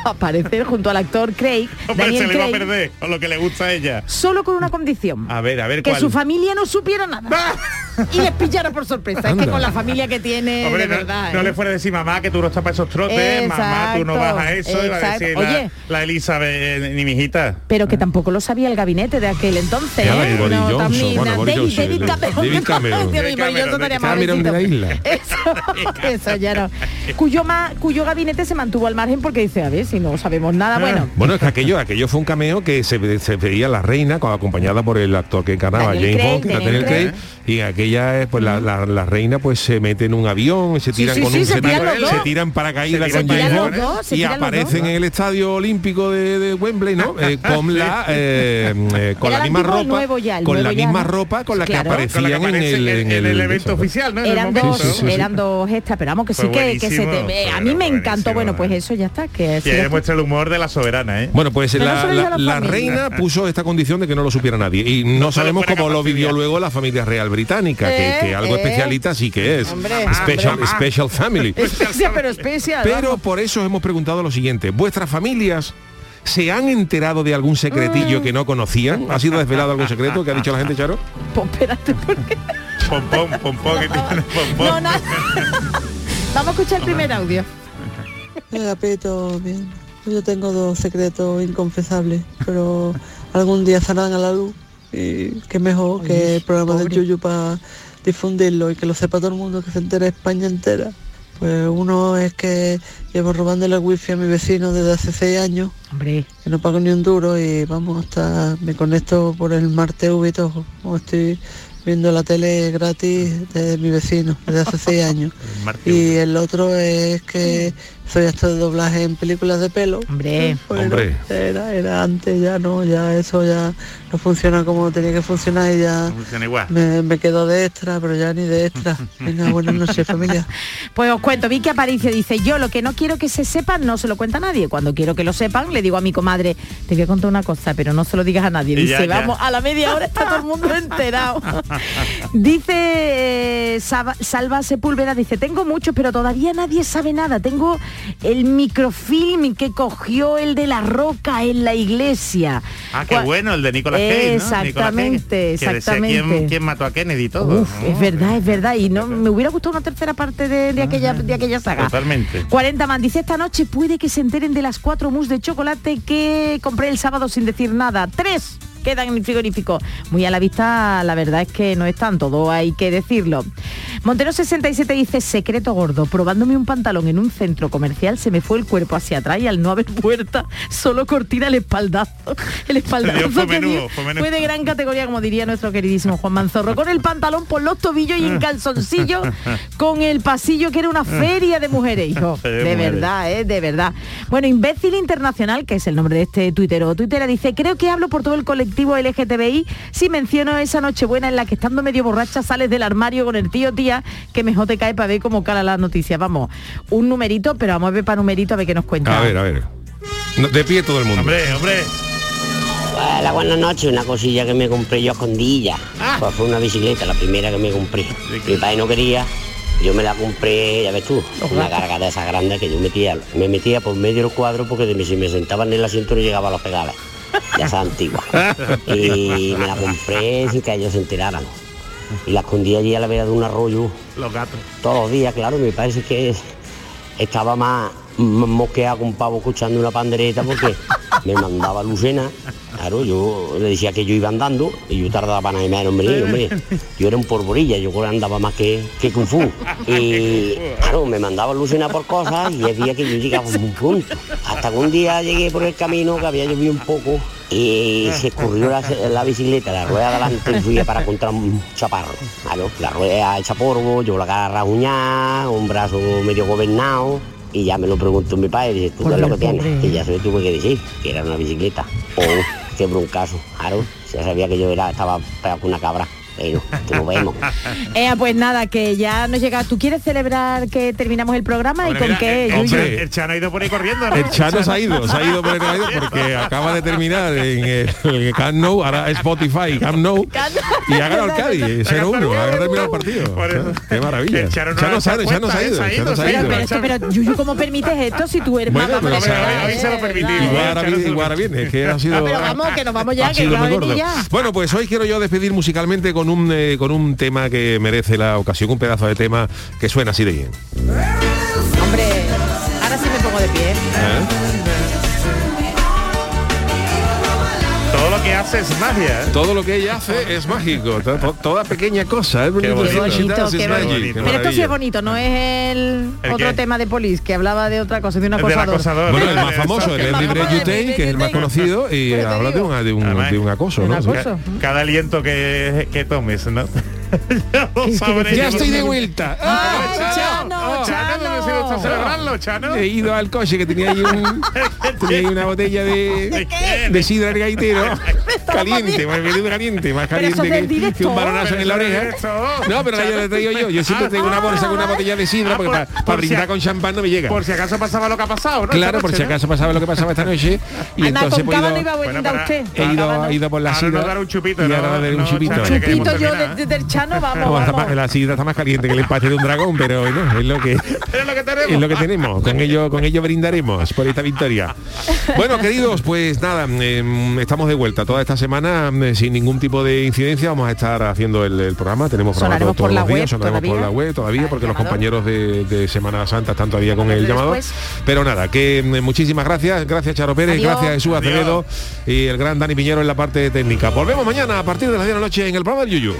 aparecer junto al actor Craig, Hombre, Daniel se le iba a Craig, perder con lo que le gusta a ella. solo con una condición. A ver, a ver que cuál. su familia no supiera nada. y les pillara por sorpresa. Es Anda. que con la familia que tiene, Hombre, de no, verdad. no ¿eh? le fuera a decir mamá que tú no estás para esos trotes, mamá tú no vas a eso, iba a exacto. decir Oye. la, la Elizabeth, eh, ni mi hijita. pero que tampoco lo sabía el gabinete de aquel entonces. ¿eh? Johnson, también, bueno, David, Johnson, David Cameron. David Cameron. David Cameron, de la isla. Eso, eso ya no. Cuyo, ma- cuyo gabinete se mantuvo al margen porque dice, a ver, si no sabemos nada, bueno. Bueno, es que aquello, aquello fue un cameo que se, ve- se veía la reina co- acompañada por el actor que encarnaba Daniel James Craig, Bond, Daniel Daniel Craig, y aquella, pues la, la- la reina pues se mete en un avión, se tiran sí, con sí, un se se, tiran se tiran paracaídas con James Bond dos, y aparecen en el estadio olímpico de, de Wembley, ¿no? Eh, con la eh, eh, con la misma ropa, ya, con la misma ropa con la que aparecían Con la que en el, en el, evento oficial, Eran dos, Sí, sí, sí, eran dos extras, pero vamos que sí que, se te ve. A mí me encantó. Bueno, pues eso ya está. Que Ya- demuestra el humor de la soberana, ¿eh? Bueno, pues la, no la- reina puso esta condición de que no lo supiera nadie y no, sabemos cómo lo vivió luego la familia real británica, que, Eh, que algo eh. especialita sí que es. Hombre, special, hombre. special family. Especial, pero especial. Pero vamos. por eso hemos preguntado lo siguiente, ¿vuestras familias se han enterado de algún secretillo Mm. que no conocían? ¿Ha sido desvelado algún secreto que ha dicho la gente, Charo? Pues espérate, porque... Pompón, pompón, que tiene pompón. No, nada. Vamos a escuchar el primer audio. Venga, Peto, bien. Yo tengo dos secretos inconfesables, pero algún día saldrán a la luz y qué mejor que el programa del Yuyu para difundirlo y que lo sepa todo el mundo, que se entere España entera. Pues uno es que llevo robándole el wifi a mi vecino desde hace seis años, Hombre, que no pago ni un duro y vamos, hasta me conecto por el Mar TV y todo, estoy viendo la tele gratis de mi vecino desde hace seis años. El. Y el otro es que soy actor de doblaje en películas de pelo. hombre. Bueno, Hombre. Era, era antes, ya no, ya eso ya no funciona como tenía que funcionar y ya Funciona igual. me, me quedo de extra, pero ya ni de extra. Venga, buenas noches familia. Pues os cuento, Vicky Aparicio dice, yo lo que no quiero que se sepa no se lo cuenta a nadie. Cuando quiero que lo sepan, le digo a mi comadre, te voy a contar una cosa, pero no se lo digas a nadie. Dice, ya, ya. vamos, a la media hora está todo el mundo enterado. dice eh, Salva Sepúlveda, dice, tengo mucho, pero todavía nadie sabe nada. Tengo el microfilm que cogió el de la roca en la iglesia. Ah, qué bueno, el de Nicolas Cage, ¿no? Nicolas Cage, Exactamente, que decía exactamente. quién, quién mató a Kennedy y todo. Uf, ¿no? es verdad, es verdad. Y no me hubiera gustado una tercera parte de, de aquella, de aquella saga. Totalmente. 40 man dice esta noche puede que se enteren de las cuatro mousse de chocolate que compré el sábado sin decir nada. Tres quedan en el frigorífico. Muy a la vista, la verdad es que no están todo, hay que decirlo. Montero 67 dice, secreto gordo, probándome un pantalón en un centro comercial, se me fue el cuerpo hacia atrás y al no haber puerta, solo cortina el espaldazo. El espaldazo fue que menudo, dio fue menudo. fue de gran categoría, como diría nuestro queridísimo Juan Manzorro, con el pantalón por los tobillos y en calzoncillo, con el pasillo que era una feria de mujeres, hijo. De De mujeres. verdad, ¿eh? De verdad. Bueno, Imbécil Internacional, que es el nombre de este tuitero o tuitera, dice, creo que hablo por todo el colectivo LGTBI si menciono esa nochebuena en la que estando medio borracha sales del armario con el tío tía, que mejor te cae para ver cómo cala las noticias. Vamos, un numerito, pero vamos a ver para numerito a ver qué nos cuenta. A ver, a ver. De pie todo el mundo. Hombre, hombre. Hola, buenas noches. Una cosilla que me compré yo a escondilla. Pues fue una bicicleta, la primera que me compré. Mi padre no quería. Yo me la compré, ya ves tú, una carga de esa grande que yo metía, me metía por medio del cuadro porque de mí, si me sentaba en el asiento no llegaba a los pedales. Ya esa antigua. Y me la compré sin que ellos se enteraran. Y la escondí allí a la vera de un arroyo Los gatos. todos los días, claro, me parece que estaba más mosqueado con un pavo escuchando una pandereta porque me mandaba Lucena. Claro, yo le decía que yo iba andando y yo tardaba nada más hombre, hombre. Yo era un porborilla, yo andaba más que, que Kung Fu. Y claro, me mandaba Lucena por cosas y había que yo llegaba muy pronto. Hasta que un día llegué por el camino que había llovido un poco y se escurrió la, la bicicleta, la rueda adelante y fui para contra un chaparro. Claro, la rueda hecha polvo, yo la cara rajuñada, un brazo medio gobernado. Y ya me lo preguntó mi padre, dice, ¿tú qué es lo que Pobre, tienes? Y ya se lo tuve que decir, que era una bicicleta. Oh, qué broncazo. Claro, ya sabía que yo era, estaba pegado con una cabra. Bueno, que nos vemos. Eh, pues nada, que ya nos llega. ¿Tú quieres celebrar que terminamos el programa Hombre, y con mira, qué? el, Yuyu? el, el Chano ha ido por ahí corriendo, ¿no? El Chano se ha ido, se ha ido por el radio porque acaba de terminar en el, el Camp Nou, ahora Spotify, Camp Nou, y ha ganado el Cádiz, 0-1, ha terminado el partido. Qué maravilla. El Chano no Chano Chano se ha cuenta, ido, ¿eh? Se ha Chano ido, se Pero, pero, esto, pero Yuyu, ¿cómo permites esto si tú eres Bueno, más pero más- se- más- hoy se lo eh, permitimos, ¿verdad? Igual ahora, viene- es que ha sido... Ah, pero vamos, que nos vamos ya, que sido va a muy venir gordo. ya. Bueno, pues hoy quiero yo despedir musicalmente con un, eh, con un tema que merece la ocasión, un pedazo de tema que suena así de bien. Hombre, ahora sí me pongo de pie. Todo hace es magia. ¿eh? Todo lo que ella hace es mágico, to- to- toda pequeña cosa. ¿eh? Qué Qué bonito. bonito, qué bonito. qué Pero esto sí es bonito, no es el, ¿El otro qué? tema de Polis que hablaba de otra cosa, de un acosador. Bueno, el más famoso, el Yutain, Henry que es el más conocido, y habla de un, de un, Además, de un acoso, un ¿no? acoso. Cada aliento que, que tomes, ¿no? ya lo sabré. Ya estoy de vuelta. Ah, Chano, Chano, Chano, ¿dónde se gusta Chano. celebrarlo, Chano? He ido al coche que tenía ahí, un- tenía ahí una botella de, de sidra del gaitero caliente, más caliente, más caliente que, un balonazo en la oreja. No, pero yo le traigo yo. Yo siempre tengo una bolsa con una botella de sidra Ah, porque por- para por si brindar a- con champán no me llega. Por si acaso pasaba lo que ha pasado, ¿no? Claro, por si acaso pasaba lo que pasaba esta noche y entonces pues, he ido- no iba a Bueno, brindar para- usted. he ido, Cava no. he ido por la sidra yo del Chano, vamos, No, está vamos. más- la sidra está más caliente que el empate de un dragón, pero bueno, es lo que Es lo que tenemos. es lo que tenemos. Con ello, con ello brindaremos por esta victoria. Bueno, queridos, pues nada, em, estamos de vuelta toda esta semana em, sin ningún tipo de incidencia. Vamos a estar haciendo el, el programa. Tenemos programa todos por los días, web sonaremos por todavía. la web todavía, porque los compañeros de, de Semana Santa están todavía con el llamado. Pero nada, que em, muchísimas gracias, gracias Charo Pérez, Adiós. gracias Jesús. Acevedo y el gran Dani Piñero en la parte técnica. Volvemos mañana a partir de las 10 de la noche en el programa del Yuyu.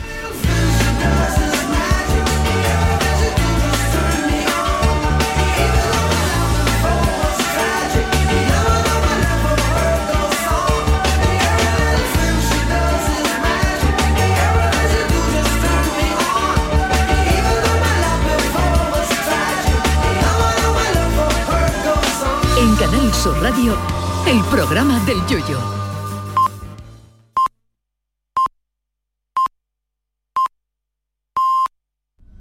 Sur Radio, el programa del Yoyo.